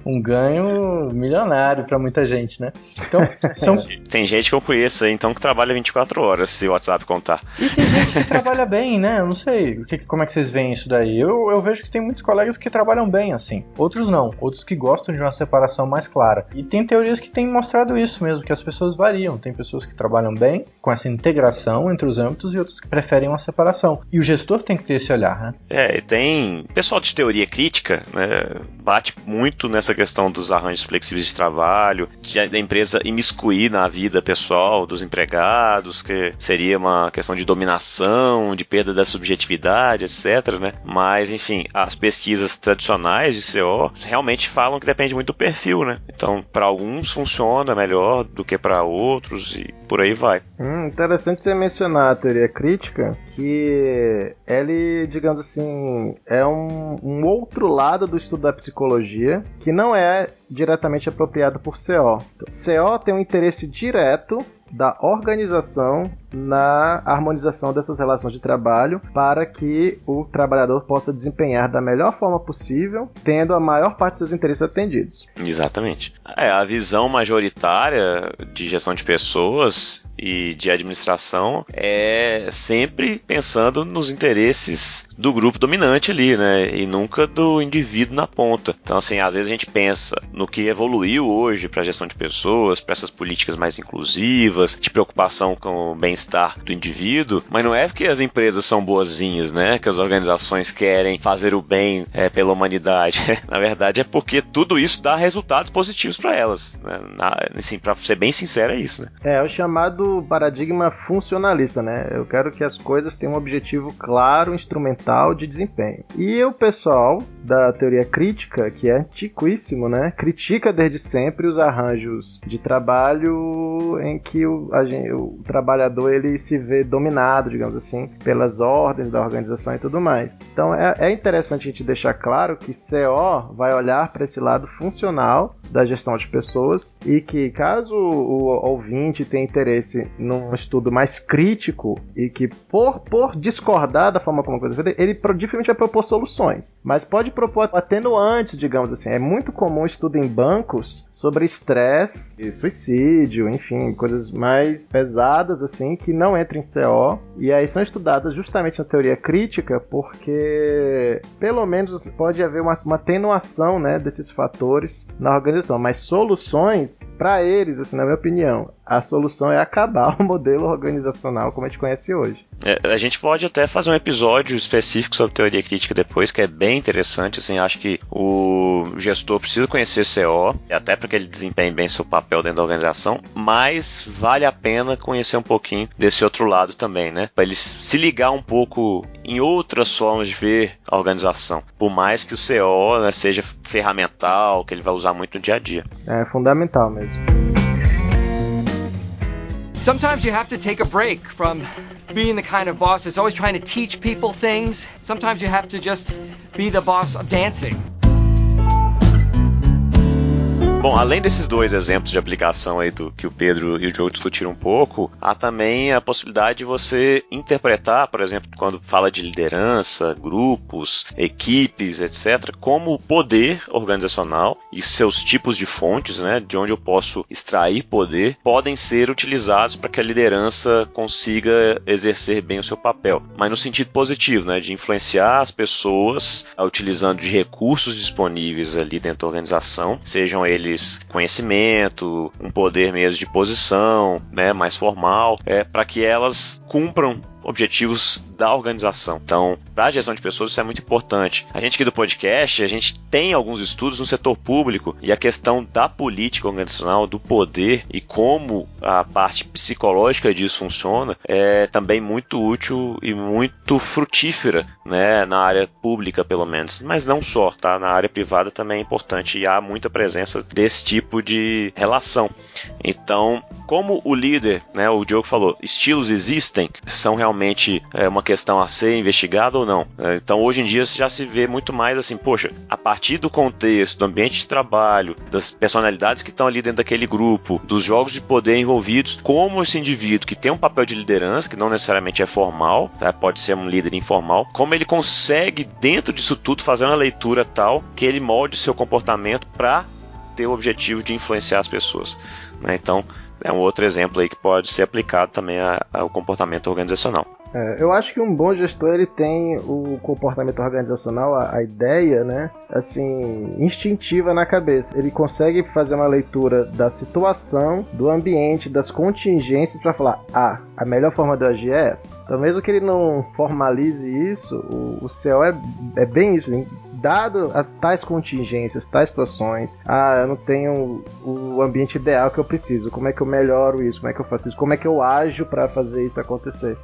um ganho milionário para muita gente, né? Então, são... Tem gente que eu conheço aí, então, que trabalha 24 horas, se o WhatsApp contar. E tem gente que trabalha bem, né? Eu não sei. Como é que vocês veem isso? Isso daí. Eu, eu vejo que tem muitos colegas que trabalham bem assim, outros não, outros que gostam de uma separação mais clara. E tem teorias que têm mostrado isso mesmo, que as pessoas variam. Tem pessoas que trabalham bem com essa integração entre os âmbitos e outros que preferem uma separação. E o gestor tem que ter esse olhar, né? É, e tem pessoal de teoria crítica, né, bate muito nessa questão dos arranjos flexíveis de trabalho, de, da empresa imiscuir na vida pessoal dos empregados, que seria uma questão de dominação, de perda da subjetividade, etc, né? Mas, enfim, as pesquisas tradicionais de CO realmente falam que depende muito do perfil, né? Então, para alguns funciona melhor do que para outros e por aí vai. Hum, interessante você mencionar a teoria crítica, que ele, digamos assim, é um, um outro lado do estudo da psicologia que não é diretamente apropriado por CO. Então, CO tem um interesse direto da organização na harmonização dessas relações de trabalho para que o trabalhador possa desempenhar da melhor forma possível, tendo a maior parte dos seus interesses atendidos. Exatamente. É, a visão majoritária de gestão de pessoas e de administração é sempre pensando nos interesses do grupo dominante ali, né? E nunca do indivíduo na ponta. Então, assim, às vezes a gente pensa no que evoluiu hoje para gestão de pessoas, para essas políticas mais inclusivas, de preocupação com o bem-estar do indivíduo, mas não é porque as empresas são boazinhas, né? Que as organizações querem fazer o bem é, pela humanidade. na verdade, é porque tudo isso dá resultados positivos para elas. Né? assim, para ser bem sincero, é isso, né? É o chamado paradigma funcionalista, né? Eu quero que as coisas tenham um objetivo claro, instrumental de desempenho. E o pessoal da teoria crítica, que é antiquíssimo, né? Critica desde sempre os arranjos de trabalho em que o, a, o trabalhador ele se vê dominado, digamos assim, pelas ordens da organização e tudo mais. Então é, é interessante a gente deixar claro que CO vai olhar para esse lado funcional da gestão de pessoas e que caso o ouvinte tenha interesse num estudo mais crítico e que, por, por discordar da forma como a coisa é feita, ele dificilmente vai propor soluções. Mas pode propor atenuantes, digamos assim. É muito comum estudo em bancos sobre estresse suicídio, enfim, coisas mais pesadas assim que não entram em CO e aí são estudadas justamente na teoria crítica porque pelo menos pode haver uma, uma atenuação, né, desses fatores na organização, mas soluções para eles, assim, na minha opinião, a solução é acabar o modelo organizacional como a gente conhece hoje. É, a gente pode até fazer um episódio específico sobre teoria crítica depois, que é bem interessante. Assim, acho que o gestor precisa conhecer CO, até para que ele desempenhe bem seu papel dentro da organização, mas vale a pena conhecer um pouquinho desse outro lado também, né? Para ele se ligar um pouco em outras formas de ver a organização, por mais que o CO né, seja ferramental, que ele vai usar muito no dia a dia. É fundamental mesmo. Sometimes you have to take a break from being the kind of boss that's always trying to teach people things. Sometimes you have to just be the boss of dancing. Bom, além desses dois exemplos de aplicação aí do que o Pedro e o Joe discutiram um pouco, há também a possibilidade de você interpretar, por exemplo, quando fala de liderança, grupos, equipes, etc., como poder organizacional e seus tipos de fontes, né, de onde eu posso extrair poder, podem ser utilizados para que a liderança consiga exercer bem o seu papel, mas no sentido positivo, né, de influenciar as pessoas utilizando de recursos disponíveis ali dentro da organização, sejam eles eles conhecimento, um poder mesmo de posição, né, mais formal, é, para que elas cumpram objetivos da organização. Então, para a gestão de pessoas isso é muito importante. A gente aqui do podcast, a gente tem alguns estudos no setor público e a questão da política organizacional, do poder e como a parte psicológica disso funciona é também muito útil e muito frutífera, né, na área pública pelo menos, mas não só, tá? Na área privada também é importante e há muita presença desse tipo de relação. Então, como o líder, né, o Diogo falou, estilos existem, são realmente é, uma questão a ser investigada ou não. É, então, hoje em dia já se vê muito mais assim, poxa, a partir do contexto, do ambiente de trabalho, das personalidades que estão ali dentro daquele grupo, dos jogos de poder envolvidos, como esse indivíduo que tem um papel de liderança, que não necessariamente é formal, tá? pode ser um líder informal, como ele consegue, dentro disso tudo, fazer uma leitura tal que ele molde seu comportamento para ter o objetivo de influenciar as pessoas. Né? Então, é um outro exemplo aí que pode ser aplicado também ao comportamento organizacional. É, eu acho que um bom gestor ele tem o comportamento organizacional, a, a, ideia, né, assim, instintiva na cabeça. Ele consegue fazer uma leitura da situação, do ambiente, das contingências para falar, ah, a melhor forma de agir é essa. Então, mesmo que ele não formalize isso, o, o é, é bem isso. Dado as tais contingências, tais situações, ah, eu não tenho o ambiente ideal que eu preciso. Como é que eu melhoro isso? Como é que eu faço isso? Como é que eu ajo para fazer isso acontecer?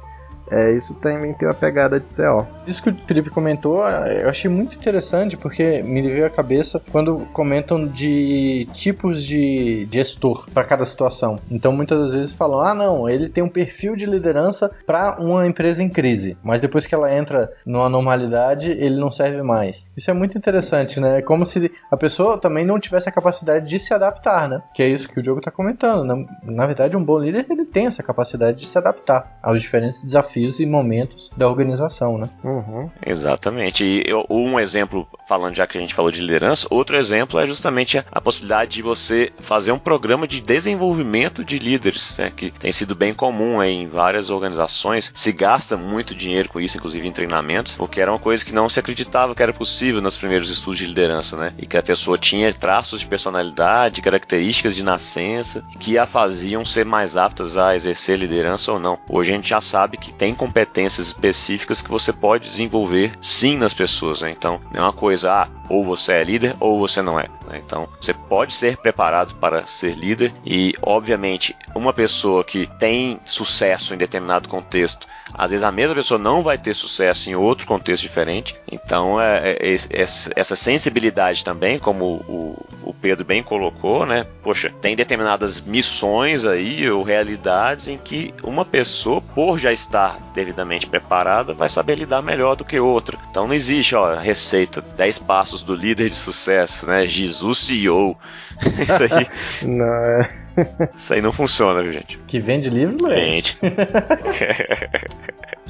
É, isso também tem uma pegada de CO. Isso que o Felipe comentou, eu achei muito interessante porque me veio à cabeça quando comentam de tipos de gestor para cada situação. Então muitas das vezes falam: ah, não, ele tem um perfil de liderança para uma empresa em crise, mas depois que ela entra numa normalidade, ele não serve mais. Isso é muito interessante, né? É como se a pessoa também não tivesse a capacidade de se adaptar, né? Que é isso que o Diogo está comentando. Na, na verdade, um bom líder ele tem essa capacidade de se adaptar aos diferentes desafios desafios e momentos da organização, né? Uhum. Exatamente. E eu, um exemplo, falando já que a gente falou de liderança, outro exemplo é justamente a, a possibilidade de você fazer um programa de desenvolvimento de líderes, né, que tem sido bem comum em várias organizações. Se gasta muito dinheiro com isso, inclusive em treinamentos, porque era uma coisa que não se acreditava que era possível nos primeiros estudos de liderança, né? E que a pessoa tinha traços de personalidade, características de nascença, que a faziam ser mais aptas a exercer liderança ou não. Hoje a gente já sabe que tem tem competências específicas que você pode desenvolver sim nas pessoas. Né? Então, não é uma coisa, ah, ou você é líder ou você não é. Né? Então, você pode ser preparado para ser líder e, obviamente, uma pessoa que tem sucesso em determinado contexto, às vezes a mesma pessoa não vai ter sucesso em outro contexto diferente. Então, é, é, é essa sensibilidade também, como o, o Pedro bem colocou, né? Poxa, tem determinadas missões aí ou realidades em que uma pessoa, por já estar devidamente preparada vai saber lidar melhor do que outra. Então não existe, ó, receita 10 passos do líder de sucesso, né? Jesus CEO. Isso aí. não, é Isso aí não funciona, viu, gente? Que vende livro, Vende.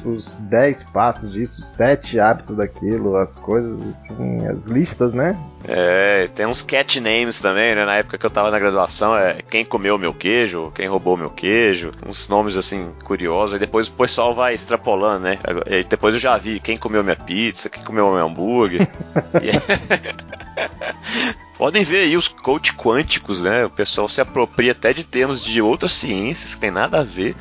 Os 10 passos disso, 7 hábitos daquilo, as coisas, assim, as listas, né? É, tem uns cat names também, né? Na época que eu tava na graduação, é quem comeu meu queijo, quem roubou meu queijo, uns nomes assim curiosos, e depois o pessoal vai extrapolando, né? E depois eu já vi quem comeu minha pizza, quem comeu meu hambúrguer. Podem ver aí os coach quânticos, né? O pessoal se apropria até de termos de outras ciências que tem nada a ver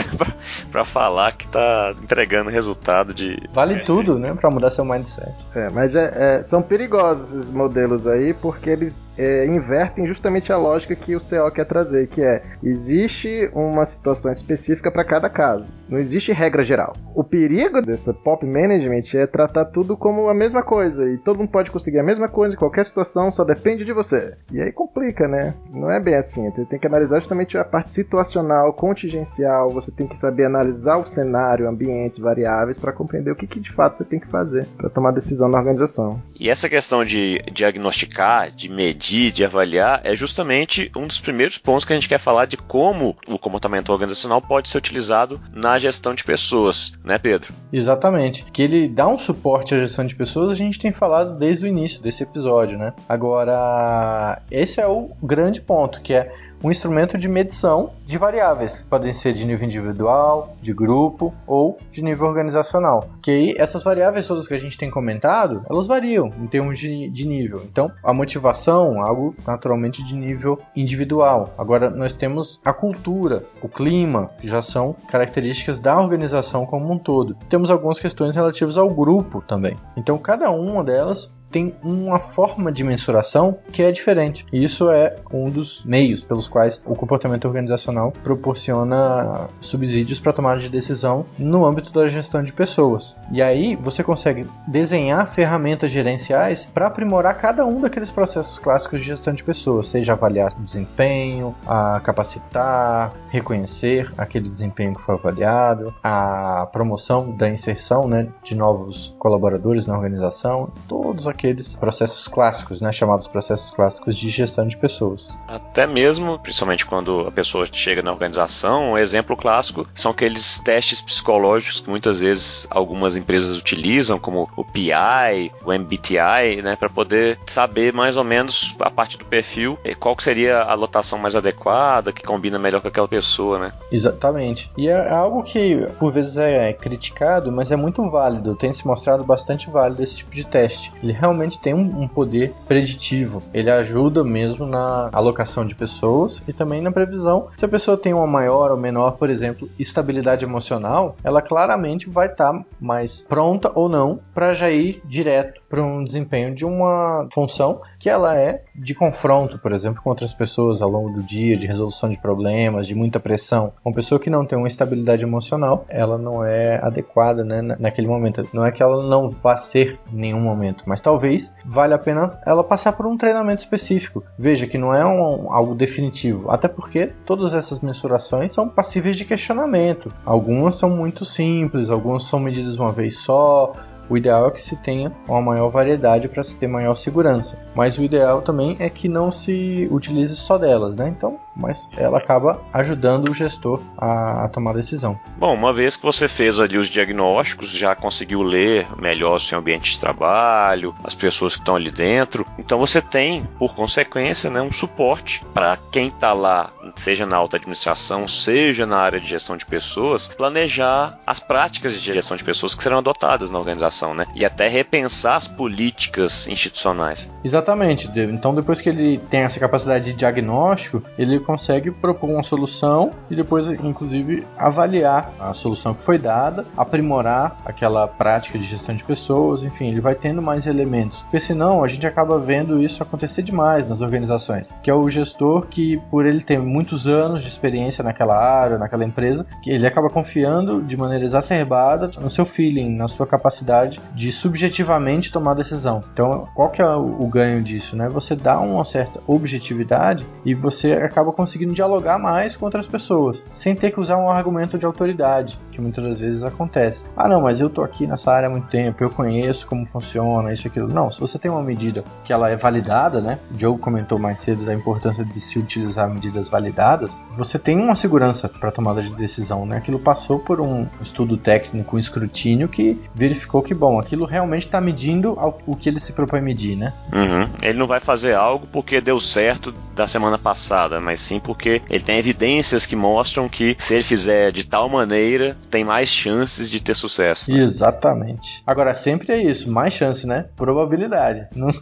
para falar que tá entregando resultado de. Vale tudo, né? Para mudar seu mindset. É, mas é, é, são perigosos esses modelos aí porque eles é, invertem justamente a lógica que o CO quer trazer, que é existe uma situação específica para cada caso. Não existe regra geral. O perigo dessa pop management é tratar tudo como a mesma coisa e todo mundo pode conseguir a mesma coisa em qualquer situação só depende de você. E aí complica, né? Não é bem assim. Você tem que analisar justamente a parte situacional, contingencial. Você tem que saber analisar o cenário, ambientes, variáveis para compreender o que, que, de fato você tem que fazer para tomar decisão na organização. E essa questão de diagnosticar, de medir, de avaliar é justamente um dos primeiros pontos que a gente quer falar de como o comportamento organizacional pode ser utilizado na gestão de pessoas, né, Pedro? Exatamente. Que ele dá um suporte à gestão de pessoas, a gente tem falado desde o início desse episódio, né? Agora Agora, esse é o grande ponto, que é um instrumento de medição de variáveis. Podem ser de nível individual, de grupo ou de nível organizacional. Que aí, essas variáveis todas que a gente tem comentado, elas variam em termos de, de nível. Então, a motivação, algo naturalmente de nível individual. Agora, nós temos a cultura, o clima, que já são características da organização como um todo. Temos algumas questões relativas ao grupo também. Então, cada uma delas tem uma forma de mensuração que é diferente. E isso é um dos meios pelos quais o comportamento organizacional proporciona subsídios para tomada de decisão no âmbito da gestão de pessoas. E aí você consegue desenhar ferramentas gerenciais para aprimorar cada um daqueles processos clássicos de gestão de pessoas, seja avaliar desempenho, a capacitar, reconhecer aquele desempenho que foi avaliado, a promoção da inserção né, de novos colaboradores na organização, todos aqueles processos clássicos, né, chamados processos clássicos de gestão de pessoas. Até mesmo, principalmente quando a pessoa chega na organização, um exemplo clássico são aqueles testes psicológicos que muitas vezes algumas empresas utilizam, como o PI, o MBTI, né, para poder saber mais ou menos a parte do perfil, qual seria a lotação mais adequada, que combina melhor com aquela pessoa, né? Exatamente. E é algo que por vezes é criticado, mas é muito válido, tem se mostrado bastante válido esse tipo de teste. Ele realmente tem um, um poder preditivo. Ele ajuda mesmo na alocação de pessoas e também na previsão. Se a pessoa tem uma maior ou menor, por exemplo, estabilidade emocional, ela claramente vai estar tá mais pronta ou não para já ir direto para um desempenho de uma função que ela é de confronto, por exemplo, com outras pessoas ao longo do dia, de resolução de problemas, de muita pressão. Uma pessoa que não tem uma estabilidade emocional, ela não é adequada né, naquele momento. Não é que ela não vá ser em nenhum momento, mas talvez valha a pena ela passar por um treinamento específico. Veja que não é um, algo definitivo, até porque todas essas mensurações são passíveis de questionamento. Algumas são muito simples, algumas são medidas uma vez só, o ideal é que se tenha uma maior variedade para se ter maior segurança, mas o ideal também é que não se utilize só delas, né? Então, mas ela acaba ajudando o gestor a, a, tomar decisão. Bom, uma vez que você fez ali os diagnósticos, já conseguiu ler melhor o seu ambiente de trabalho, as pessoas que estão ali dentro, então você tem, por consequência, né, um suporte para quem está lá, seja na alta administração, seja na área de gestão de pessoas, planejar as práticas de gestão de pessoas que serão adotadas na organização, né? E até repensar as políticas institucionais. Exatamente. Então, depois que ele tem essa capacidade de diagnóstico, ele consegue propor uma solução e depois, inclusive, avaliar a solução que foi dada, aprimorar aquela prática de gestão de pessoas, enfim, ele vai tendo mais elementos. Porque senão a gente acaba vendo isso acontecer demais nas organizações, que é o gestor que, por ele ter muitos anos de experiência naquela área, naquela empresa, que ele acaba confiando de maneira exacerbada no seu feeling, na sua capacidade de subjetivamente tomar decisão. Então, qual que é o ganho disso, né? Você dá uma certa objetividade e você acaba conseguindo dialogar mais com outras pessoas, sem ter que usar um argumento de autoridade, que muitas das vezes acontece. Ah, não, mas eu tô aqui nessa área há muito tempo, eu conheço como funciona, isso aquilo. Não, se você tem uma medida que ela é validada, né? O Diogo comentou mais cedo da importância de se utilizar medidas validadas, você tem uma segurança para tomada de decisão, né? Aquilo passou por um estudo técnico, um escrutínio que verificou que, bom, aquilo realmente está medindo o que ele se propõe medir, né? Uhum. Ele não vai fazer algo porque deu certo da semana passada, mas sim porque ele tem evidências que mostram que se ele fizer de tal maneira, tem mais chances de ter sucesso. Né? Exatamente. Agora, sempre é isso, mais chance, né? Probabilidade. Não,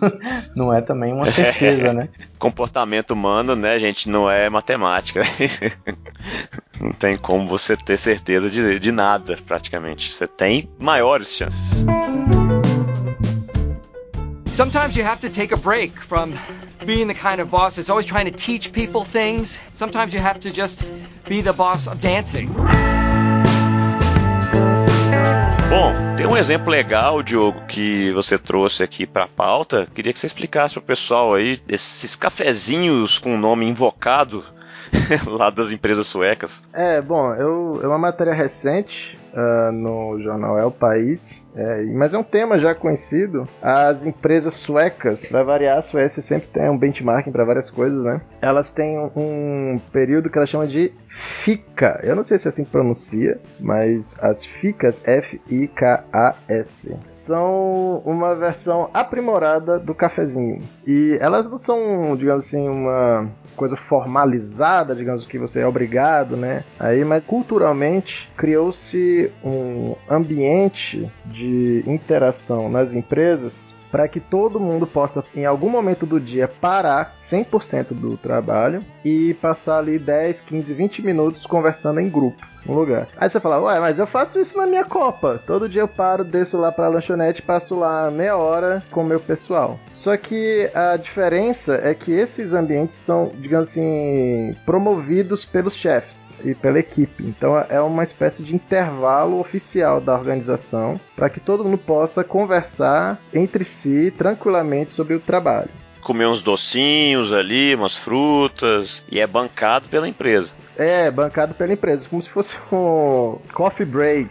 não é também uma certeza, né? Comportamento humano, né, gente, não é matemática. não tem como você ter certeza de, de nada, praticamente. Você tem maiores chances. Sometimes you have to take a break from being the kind of boss that's always trying to teach people things. Sometimes you have to just be the boss of dancing. Bom, tem um exemplo legal, Diogo, que você trouxe aqui para a pauta. Queria que você explicasse para o pessoal aí esses cafezinhos com nome invocado lá das empresas suecas. É, bom, eu, é uma matéria recente uh, no jornal É o País, é, mas é um tema já conhecido. As empresas suecas, para variar, a Suécia sempre tem um benchmarking para várias coisas, né? Elas têm um, período que elas chamam de FICA. Eu não sei se é assim que pronuncia, mas as FICAS, F-I-K-A-S, são uma versão aprimorada do cafezinho. E elas não são, digamos assim, uma coisa formalizada, digamos que você é obrigado, né? Aí, mas culturalmente criou-se um ambiente de interação nas empresas para que todo mundo possa, em algum momento do dia, parar 100% do trabalho e passar ali 10, 15, 20 minutos conversando em grupo um lugar. Aí você fala, ué, mas eu faço isso na minha Copa. Todo dia eu paro, desço lá pra lanchonete, passo lá meia hora com o meu pessoal. Só que a diferença é que esses ambientes são, digamos assim, promovidos pelos chefes e pela equipe. Então é uma espécie de intervalo oficial da organização para que todo mundo possa conversar entre si tranquilamente sobre o trabalho comer uns docinhos ali, umas frutas, e é bancado pela empresa. É, bancado pela empresa, como se fosse um coffee break.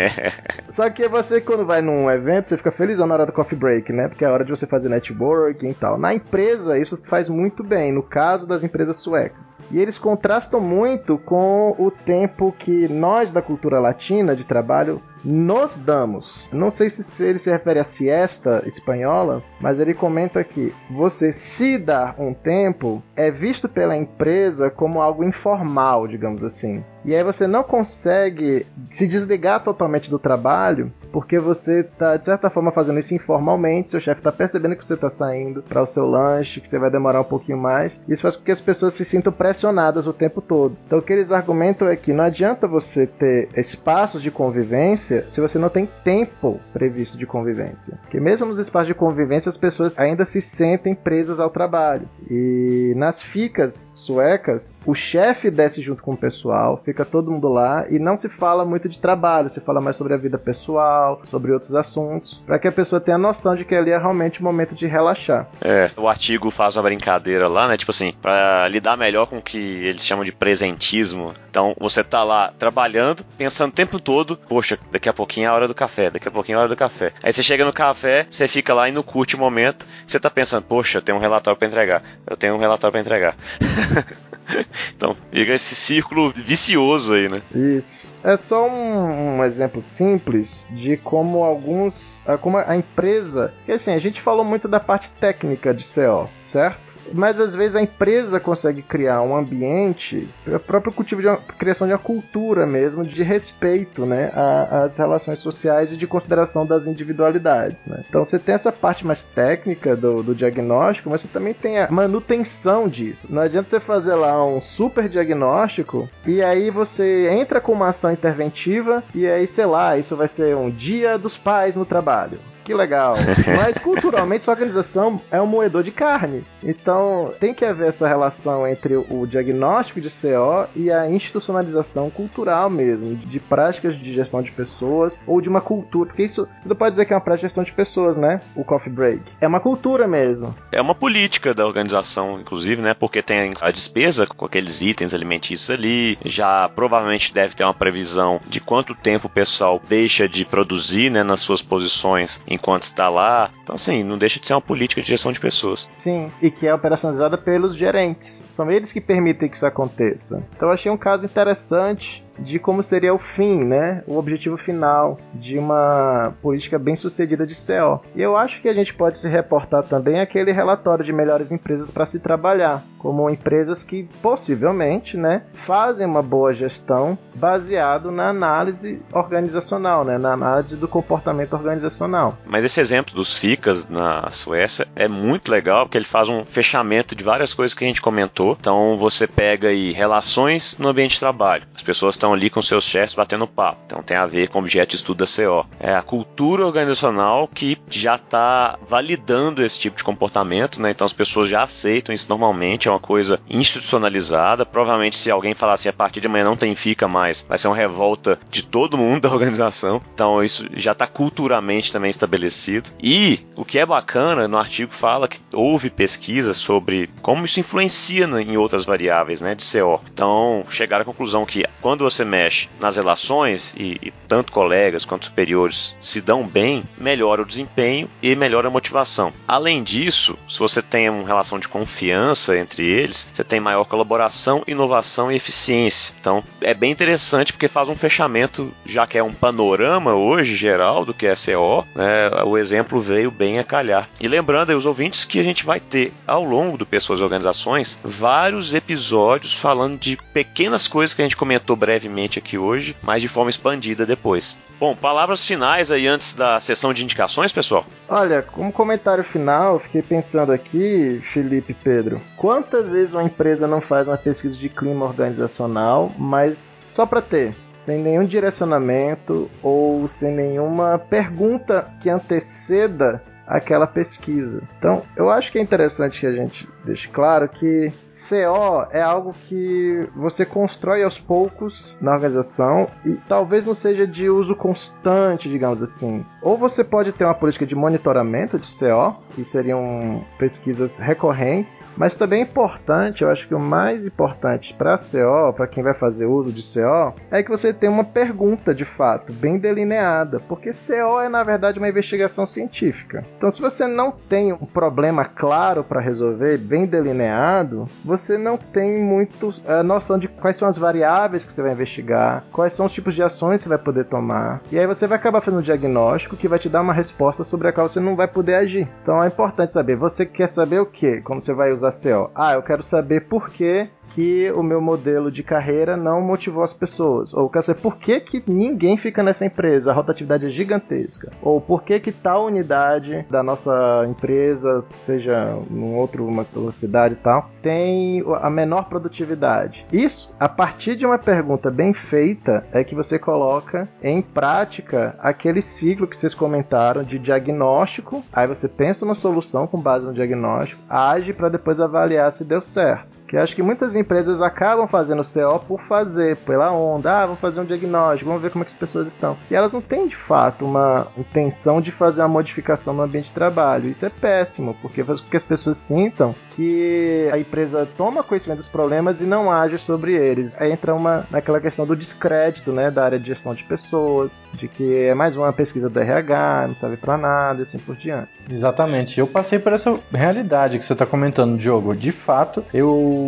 Só que você, quando vai num evento, você fica feliz na hora do coffee break, né? Porque é a hora de você fazer networking e tal. Na empresa, isso faz muito bem, no caso das empresas suecas. E eles contrastam muito com o tempo que nós da cultura latina de trabalho nos damos. Não sei se ele se refere à siesta espanhola, mas ele comenta que você se dar um tempo é visto pela empresa como algo informal, digamos assim. E aí você não consegue se desligar totalmente do trabalho, porque você está de certa forma fazendo isso informalmente, seu chefe está percebendo que você está saindo para o seu lanche, que você vai demorar um pouquinho mais. Isso faz com que as pessoas se sintam pressionadas o tempo todo. Então o que eles argumentam é que não adianta você ter espaços de convivência se você não tem tempo previsto de convivência. Porque mesmo nos espaços de convivência as pessoas ainda se sentem presas ao trabalho. E nas ficas suecas, o chefe desce junto com o pessoal, todo mundo lá e não se fala muito de trabalho, se fala mais sobre a vida pessoal, sobre outros assuntos, para que a pessoa tenha noção de que ali é realmente o momento de relaxar. É, o artigo faz uma brincadeira lá, né? Tipo assim, para lidar melhor com o que eles chamam de presentismo. Então, você tá lá trabalhando, pensando o tempo todo, poxa, daqui a pouquinho é a hora do café, daqui a pouquinho é a hora do café. Aí você chega no café, você fica lá e não curte o momento, você tá pensando, poxa, eu tenho um relatório para entregar, eu tenho um relatório para entregar. então, fica esse círculo vicioso aí, né? Isso. É só um, um, exemplo simples de como alguns. Como a empresa. Que assim, a gente falou muito da parte técnica de CO, certo? Mas às vezes a empresa consegue criar um ambiente, o próprio cultivo de uma, criação de uma cultura mesmo de respeito, né, às relações sociais e de consideração das individualidades, né. Então você tem essa parte mais técnica do, do diagnóstico, mas você também tem a manutenção disso. Não adianta você fazer lá um super diagnóstico e aí você entra com uma ação interventiva e aí, sei lá, isso vai ser um dia dos pais no trabalho. Que legal. Mas culturalmente sua organização é um moedor de carne. Então tem que haver essa relação entre o diagnóstico de CO e a institucionalização cultural mesmo, de práticas de gestão de pessoas ou de uma cultura. Porque isso você não pode dizer que é uma prática de gestão de pessoas, né? O coffee break. É uma cultura mesmo. É uma política da organização, inclusive, né? Porque tem a despesa com aqueles itens alimentícios ali, já provavelmente deve ter uma previsão de quanto tempo o pessoal deixa de produzir, né, nas suas posições enquanto está lá. Então, assim, não deixa de ser uma política de gestão de pessoas. Sim, e que é operacionalizada pelos gerentes. São eles que permitem que isso aconteça. Então, eu achei um caso interessante de como seria o fim, né? O objetivo final de uma política bem sucedida de CO. E eu acho que a gente pode se reportar também aquele relatório de melhores empresas para se trabalhar, como empresas que possivelmente, né, fazem uma boa gestão baseado na análise organizacional, né, na análise do comportamento organizacional. Mas esse exemplo dos FICAS na Suécia é muito legal porque ele faz um fechamento de várias coisas que a gente comentou. Então você pega aí relações no ambiente de trabalho. As pessoas estão ali com seus chefes batendo papo. Então tem a ver com o objeto de estudo da CO. É a cultura organizacional que já está validando esse tipo de comportamento, né? Então as pessoas já aceitam isso normalmente, é uma coisa institucionalizada. Provavelmente se alguém falar assim, a partir de amanhã não tem fica mais, vai ser uma revolta de todo mundo da organização. Então isso já está culturalmente também estabelecido. E o que é bacana, no artigo fala que houve pesquisas sobre como isso influencia em outras variáveis, né, de CO. Então chegaram à conclusão que quando você mexe nas relações e, e, tanto colegas quanto superiores se dão bem, melhora o desempenho e melhora a motivação. Além disso, se você tem uma relação de confiança entre eles, você tem maior colaboração, inovação e eficiência. Então é bem interessante porque faz um fechamento, já que é um panorama hoje geral do que é CO, né, o exemplo veio bem a calhar. E lembrando aí os ouvintes que a gente vai ter ao longo do Pessoas e Organizações vários episódios falando de pequenas coisas que a gente comentou brevemente brevemente aqui hoje, mas de forma expandida depois. Bom, palavras finais aí antes da sessão de indicações, pessoal? Olha, como comentário final, fiquei pensando aqui, Felipe Pedro, quantas vezes uma empresa não faz uma pesquisa de clima organizacional, mas só para ter, sem nenhum direcionamento ou sem nenhuma pergunta que anteceda aquela pesquisa. Então, eu acho que é interessante que a gente deixe claro que CO é algo que você constrói aos poucos na organização e talvez não seja de uso constante, digamos assim. Ou você pode ter uma política de monitoramento de CO, que seriam pesquisas recorrentes, mas também é importante, eu acho que o mais importante para CO, para quem vai fazer uso de CO, é que você tenha uma pergunta de fato, bem delineada, porque CO é na verdade uma investigação científica. Então, se você não tem um problema claro para resolver, bem delineado, você não tem muito a eh, noção de quais são as variáveis que você vai investigar, quais são os tipos de ações que você vai poder tomar. E aí você vai acabar fazendo um diagnóstico que vai te dar uma resposta sobre a qual você não vai poder agir. Então é importante saber, você quer saber o que quando você vai usar CO? Ah, eu quero saber por que que o meu modelo de carreira não motivou as pessoas. Ou quer saber por que, que ninguém fica nessa empresa, a rotatividade é gigantesca. Ou por que, que tal unidade da nossa empresa, seja em outro, uma cidade e tal, tem a menor produtividade. Isso, a partir de uma pergunta bem feita, é que você coloca em prática aquele ciclo que vocês comentaram de diagnóstico. Aí você pensa uma solução com base no diagnóstico, age para depois avaliar se deu certo. Que acho que muitas empresas acabam fazendo CO por fazer, pela onda. Ah, vamos fazer um diagnóstico, vamos ver como é que as pessoas estão. E elas não têm de fato uma intenção de fazer uma modificação no ambiente de trabalho. Isso é péssimo, porque faz com que as pessoas sintam que a empresa toma conhecimento dos problemas e não age sobre eles. Aí entra uma naquela questão do descrédito, né, da área de gestão de pessoas, de que é mais uma pesquisa do RH, não serve para nada, e assim por diante. Exatamente. Eu passei por essa realidade que você está comentando, Diogo. De fato, eu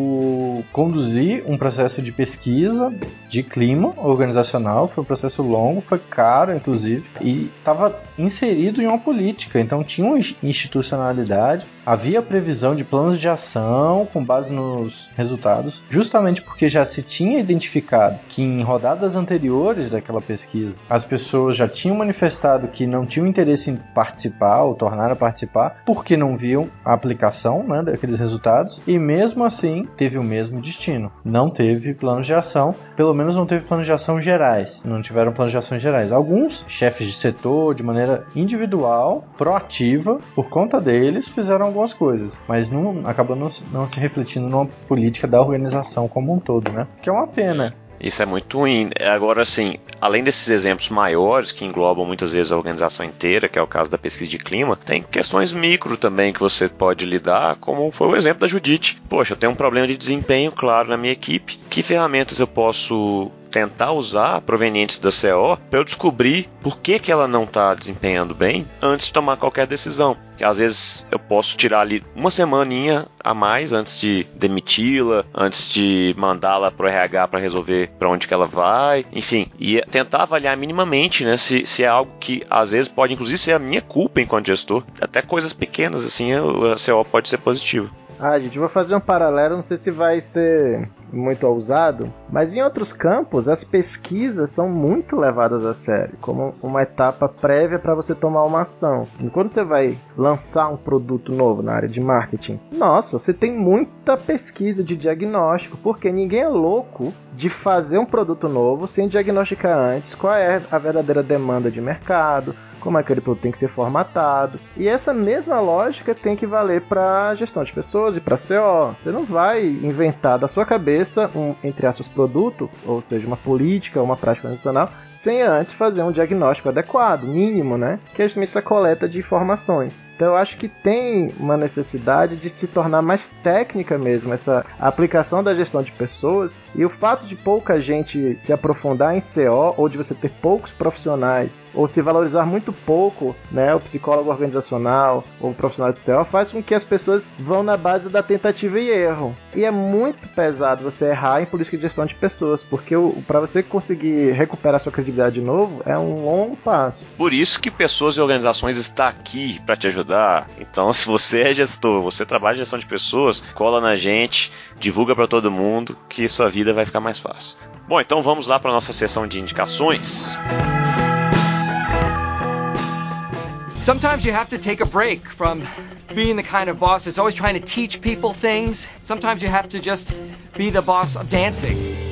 conduzi um processo de pesquisa de clima organizacional. Foi um processo longo, foi caro, inclusive, e estava inserido em uma política. Então tinha uma institucionalidade, havia previsão de planos de ação com base nos resultados, justamente porque já se tinha identificado que em rodadas anteriores daquela pesquisa as pessoas já tinham manifestado que não tinham interesse em participar ou tornar a participar porque não viam a aplicação né, daqueles resultados e mesmo assim teve o mesmo destino. Não teve planos de ação, pelo menos não teve planos de ação gerais. Não tiveram planos de ação gerais. Alguns chefes de setor, de maneira individual, proativa, por conta deles, fizeram algumas coisas, mas não acabou não, não se refletindo numa política da organização como um todo, né? Que é uma pena. Isso é muito ruim. Agora, assim, além desses exemplos maiores que englobam muitas vezes a organização inteira, que é o caso da pesquisa de clima, tem questões micro também que você pode lidar, como foi o exemplo da Judite. Poxa, eu tenho um problema de desempenho claro na minha equipe. Que ferramentas eu posso tentar usar provenientes da CO para eu descobrir por que, que ela não está desempenhando bem antes de tomar qualquer decisão. Que às vezes eu posso tirar ali uma semaninha a mais antes de demiti-la, antes de mandá-la para o RH para resolver para onde que ela vai, enfim, e tentar avaliar minimamente, né, se, se é algo que às vezes pode inclusive ser a minha culpa enquanto gestor, até coisas pequenas assim, a CO pode ser positiva. Ah, gente, vou fazer um paralelo, não sei se vai ser muito ousado, mas em outros campos as pesquisas são muito levadas a sério, como uma etapa prévia para você tomar uma ação. E quando você vai lançar um produto novo na área de marketing, nossa, você tem muita pesquisa de diagnóstico, porque ninguém é louco de fazer um produto novo sem diagnosticar antes qual é a verdadeira demanda de mercado, como aquele produto tem que ser formatado. E essa mesma lógica tem que valer para gestão de pessoas e para CO. Você não vai inventar da sua cabeça um, entre aspas, produto, ou seja, uma política, uma prática nacional, sem antes fazer um diagnóstico adequado, mínimo, né? Que é justamente essa coleta de informações. Então eu acho que tem uma necessidade de se tornar mais técnica mesmo essa aplicação da gestão de pessoas e o fato de pouca gente se aprofundar em CO ou de você ter poucos profissionais ou se valorizar muito pouco, né, o psicólogo organizacional ou o profissional de CO faz com que as pessoas vão na base da tentativa e erro. E é muito pesado você errar em política de gestão de pessoas, porque para você conseguir recuperar sua credibilidade de novo é um longo passo. Por isso que pessoas e organizações estão aqui para te ajudar ajudar. Então, se você é gestor, você trabalha em gestão de pessoas, cola na gente, divulga para todo mundo que sua vida vai ficar mais fácil. Bom, então vamos lá para nossa sessão de indicações. Sometimes you have to take a break from being the kind of boss that's always trying to teach people things. Sometimes you have to just be the boss of dancing.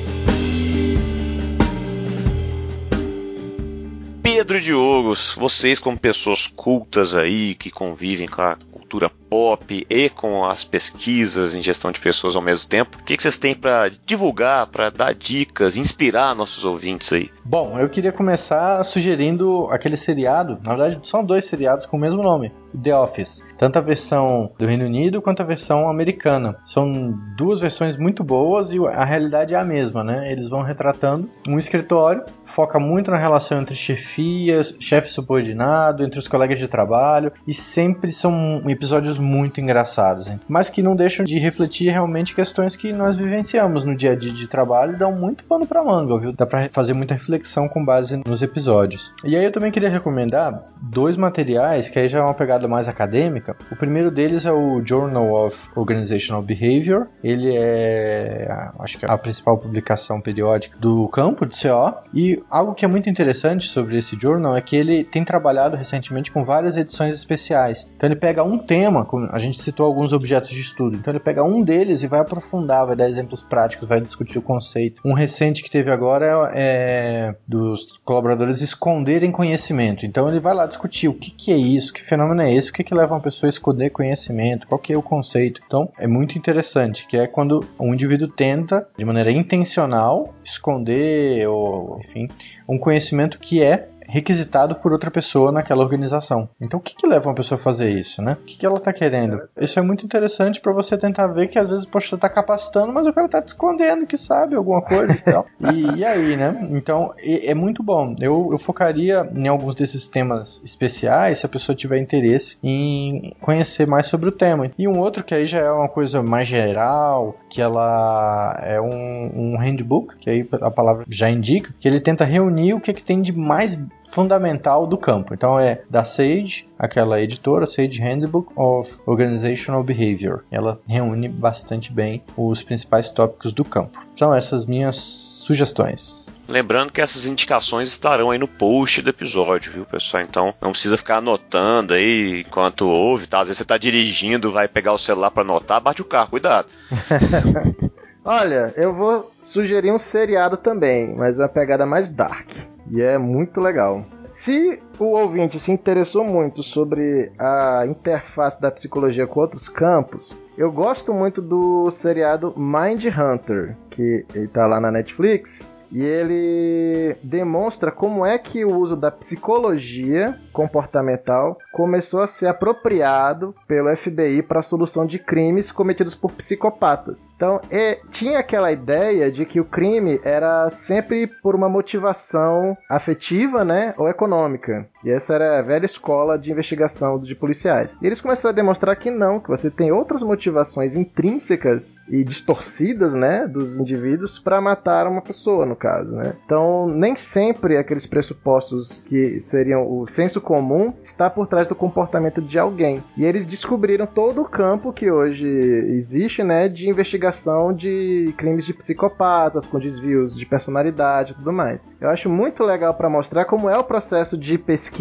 Pedro e Diogo, vocês como pessoas cultas aí, que convivem com a cultura pop e com as pesquisas em gestão de pessoas ao mesmo tempo, o que, que vocês têm para divulgar, para dar dicas, inspirar nossos ouvintes aí? Bom, eu queria começar sugerindo aquele seriado, na verdade são dois seriados com o mesmo nome, The Office. Tanto a versão do Reino Unido quanto a versão americana. São duas versões muito boas e a realidade é a mesma, né? Eles vão retratando um escritório, foca muito na relação entre chefias, chefe subordinado, entre os colegas de trabalho e sempre são episódios muito engraçados, mas que não deixam de refletir realmente questões que nós vivenciamos no dia a dia de trabalho e dão muito pano para manga, viu? Dá para fazer muita reflexão com base nos episódios. E aí eu também queria recomendar dois materiais que aí já é uma pegada mais acadêmica. O primeiro deles é o Journal of Organizational Behavior. Ele é, acho que é a principal publicação periódica do campo de CO. E algo que é muito interessante sobre esse journal é que ele tem trabalhado recentemente com várias edições especiais. Então ele pega um tema, a gente citou alguns objetos de estudo. Então ele pega um deles e vai aprofundar, vai dar exemplos práticos, vai discutir o conceito. Um recente que teve agora é dos colaboradores esconderem conhecimento. Então ele vai lá discutir o que, que é isso, que fenômeno é esse, o que, que leva uma pessoa a esconder conhecimento, qual que é o conceito. Então é muito interessante, que é quando um indivíduo tenta, de maneira intencional, esconder ou, enfim, um conhecimento que é requisitado por outra pessoa naquela organização. Então, o que, que leva uma pessoa a fazer isso, né? O que, que ela está querendo? Isso é muito interessante para você tentar ver que às vezes, poxa, você tá capacitando, mas o cara tá te escondendo que sabe alguma coisa e tal. E, e aí, né? Então, é, é muito bom. Eu, eu focaria em alguns desses temas especiais se a pessoa tiver interesse em conhecer mais sobre o tema. E um outro que aí já é uma coisa mais geral, que ela é um, um handbook, que aí a palavra já indica, que ele tenta reunir o que, é que tem de mais fundamental do campo. Então é da Sage, aquela editora, Sage Handbook of Organizational Behavior. Ela reúne bastante bem os principais tópicos do campo. São essas minhas sugestões. Lembrando que essas indicações estarão aí no post do episódio, viu, pessoal? Então não precisa ficar anotando aí enquanto ouve, tá? Às vezes você tá dirigindo, vai pegar o celular para anotar, bate o carro, cuidado. Olha, eu vou sugerir um seriado também, mas uma pegada mais dark. E é muito legal. Se o ouvinte se interessou muito sobre a interface da psicologia com outros campos, eu gosto muito do seriado Mind Hunter, que está lá na Netflix. E ele demonstra como é que o uso da psicologia comportamental começou a ser apropriado pelo FBI para a solução de crimes cometidos por psicopatas. Então, tinha aquela ideia de que o crime era sempre por uma motivação afetiva, né, ou econômica. E essa era a velha escola de investigação de policiais. E eles começaram a demonstrar que não, que você tem outras motivações intrínsecas e distorcidas, né, dos indivíduos para matar uma pessoa, no caso, né? Então, nem sempre aqueles pressupostos que seriam o senso comum está por trás do comportamento de alguém. E eles descobriram todo o campo que hoje existe, né, de investigação de crimes de psicopatas com desvios de personalidade e tudo mais. Eu acho muito legal para mostrar como é o processo de pesquisa,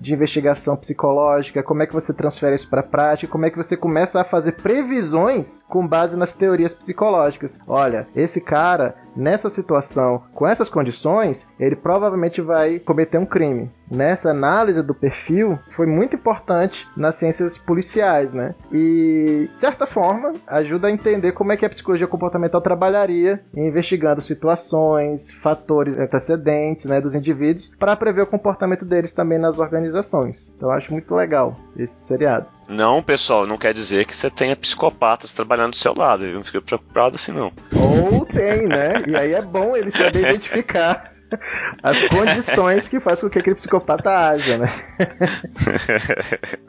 de investigação psicológica, como é que você transfere isso para a prática, como é que você começa a fazer previsões com base nas teorias psicológicas. Olha, esse cara nessa situação, com essas condições, ele provavelmente vai cometer um crime. Nessa análise do perfil foi muito importante nas ciências policiais, né? E, de certa forma, ajuda a entender como é que a psicologia comportamental trabalharia investigando situações, fatores antecedentes, né, dos indivíduos para prever o comportamento deles também nas organizações. Então, eu acho muito legal esse seriado. Não, pessoal, não quer dizer que você tenha psicopatas trabalhando do seu lado, viu? Não fica preocupado assim, não. Ou tem, né? E aí é bom ele saber identificar as condições que faz com que aquele psicopata haja, né?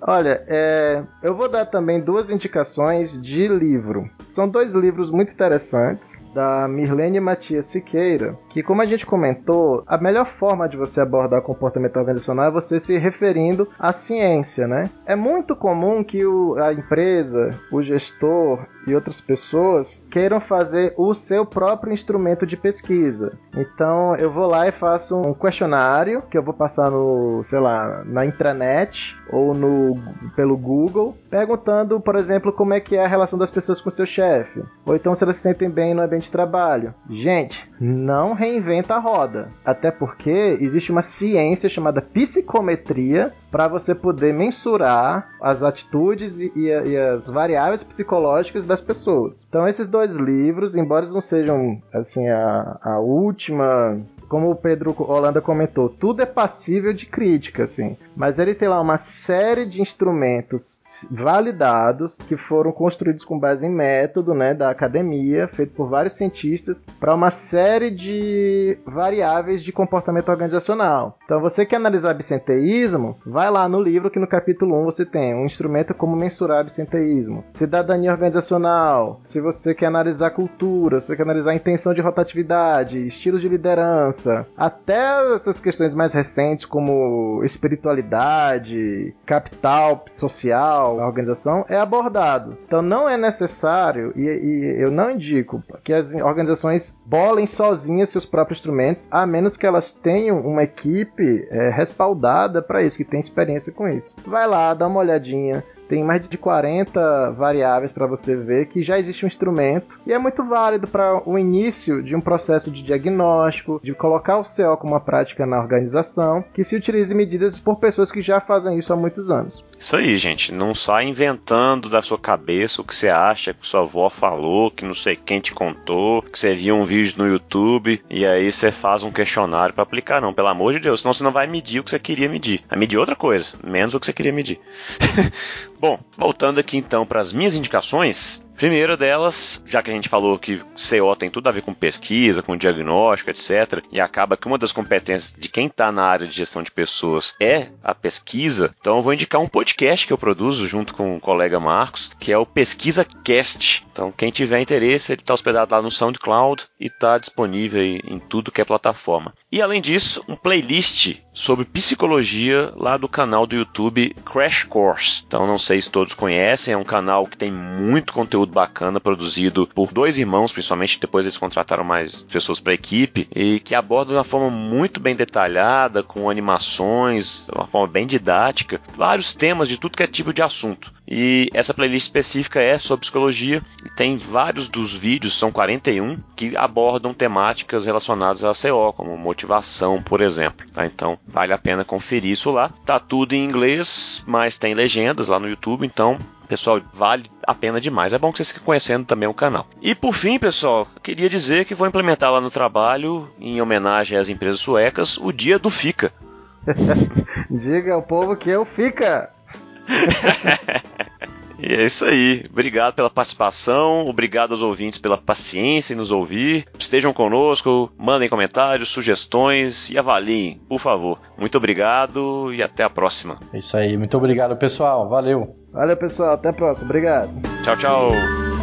Olha, é, eu vou dar também duas indicações de livro. São dois livros muito interessantes, da Mirlene Matias Siqueira, que, como a gente comentou, a melhor forma de você abordar comportamento organizacional é você se referindo à ciência, né? É muito comum que o, a empresa, o gestor e outras pessoas queiram fazer o seu próprio instrumento de pesquisa. Então, eu vou lá e faço um questionário que eu vou passar no, sei lá, na intranet ou no pelo Google, perguntando, por exemplo, como é que é a relação das pessoas com seu chefe, ou então se elas se sentem bem no ambiente de trabalho. Gente, não reinventa a roda, até porque existe uma ciência chamada psicometria para você poder mensurar as atitudes e, e, e, as variáveis psicológicas das pessoas. Então esses dois livros, embora não sejam assim a, a última como o Pedro Holanda comentou, tudo é passível de crítica, assim. Mas ele tem lá uma série de instrumentos validados que foram construídos com base em método, né, da academia, feito por vários cientistas, para uma série de variáveis de comportamento organizacional. Então, você quer analisar absenteísmo, vai lá no livro que no capítulo 1 você tem um instrumento como mensurar absenteísmo, cidadania organizacional, se você quer analisar cultura, se você quer analisar intenção de rotatividade, estilos de liderança, até essas questões mais recentes, como espiritualidade, capital social, a organização, é abordado. Então não é necessário, e, e eu não indico, que as organizações bolem sozinhas seus próprios instrumentos, a menos que elas tenham uma equipe é, respaldada para isso, que tem experiência com isso. Vai lá, dá uma olhadinha, tem mais de 40 variáveis para você ver que já existe um instrumento e é muito válido para o início de um processo de diagnóstico, de colocar o CO como uma prática na organização, que se utilize medidas por pessoas que já fazem isso há muitos anos. Isso aí, gente. Não sai inventando da sua cabeça o que você acha que sua avó falou, que não sei quem te contou, que você viu um vídeo no YouTube e aí você faz um questionário para aplicar, não. Pelo amor de Deus, senão você não vai medir o que você queria medir. Vai medir outra coisa, menos o que você queria medir. Bom, voltando aqui então para as minhas indicações, Primeira delas, já que a gente falou que CO tem tudo a ver com pesquisa, com diagnóstico, etc., e acaba que uma das competências de quem está na área de gestão de pessoas é a pesquisa, então eu vou indicar um podcast que eu produzo junto com o colega Marcos, que é o Pesquisa Cast. Então, quem tiver interesse, ele está hospedado lá no SoundCloud e está disponível em tudo que é plataforma. E além disso, um playlist sobre psicologia lá do canal do YouTube Crash Course. Então, não sei se todos conhecem, é um canal que tem muito conteúdo conteúdo bacana produzido por dois irmãos, principalmente depois eles contrataram mais pessoas para a equipe, e que aborda de uma forma muito bem detalhada, com animações, de uma forma bem didática, vários temas de tudo que é tipo de assunto. E essa playlist específica é sobre psicologia e tem vários dos vídeos, são 41, que abordam temáticas relacionadas à CO, como motivação, por exemplo. Tá? Então vale a pena conferir isso lá. Tá tudo em inglês, mas tem legendas lá no YouTube, então Pessoal, vale a pena demais. É bom que vocês fiquem conhecendo também o canal. E por fim, pessoal, queria dizer que vou implementar lá no trabalho, em homenagem às empresas suecas, o dia do Fica. Diga ao povo que eu fica. E é isso aí. Obrigado pela participação, obrigado aos ouvintes pela paciência em nos ouvir. Estejam conosco, mandem comentários, sugestões e avaliem, por favor. Muito obrigado e até a próxima. É isso aí, muito obrigado, pessoal. Valeu. Valeu, pessoal. Até a próxima. Obrigado. Tchau, tchau.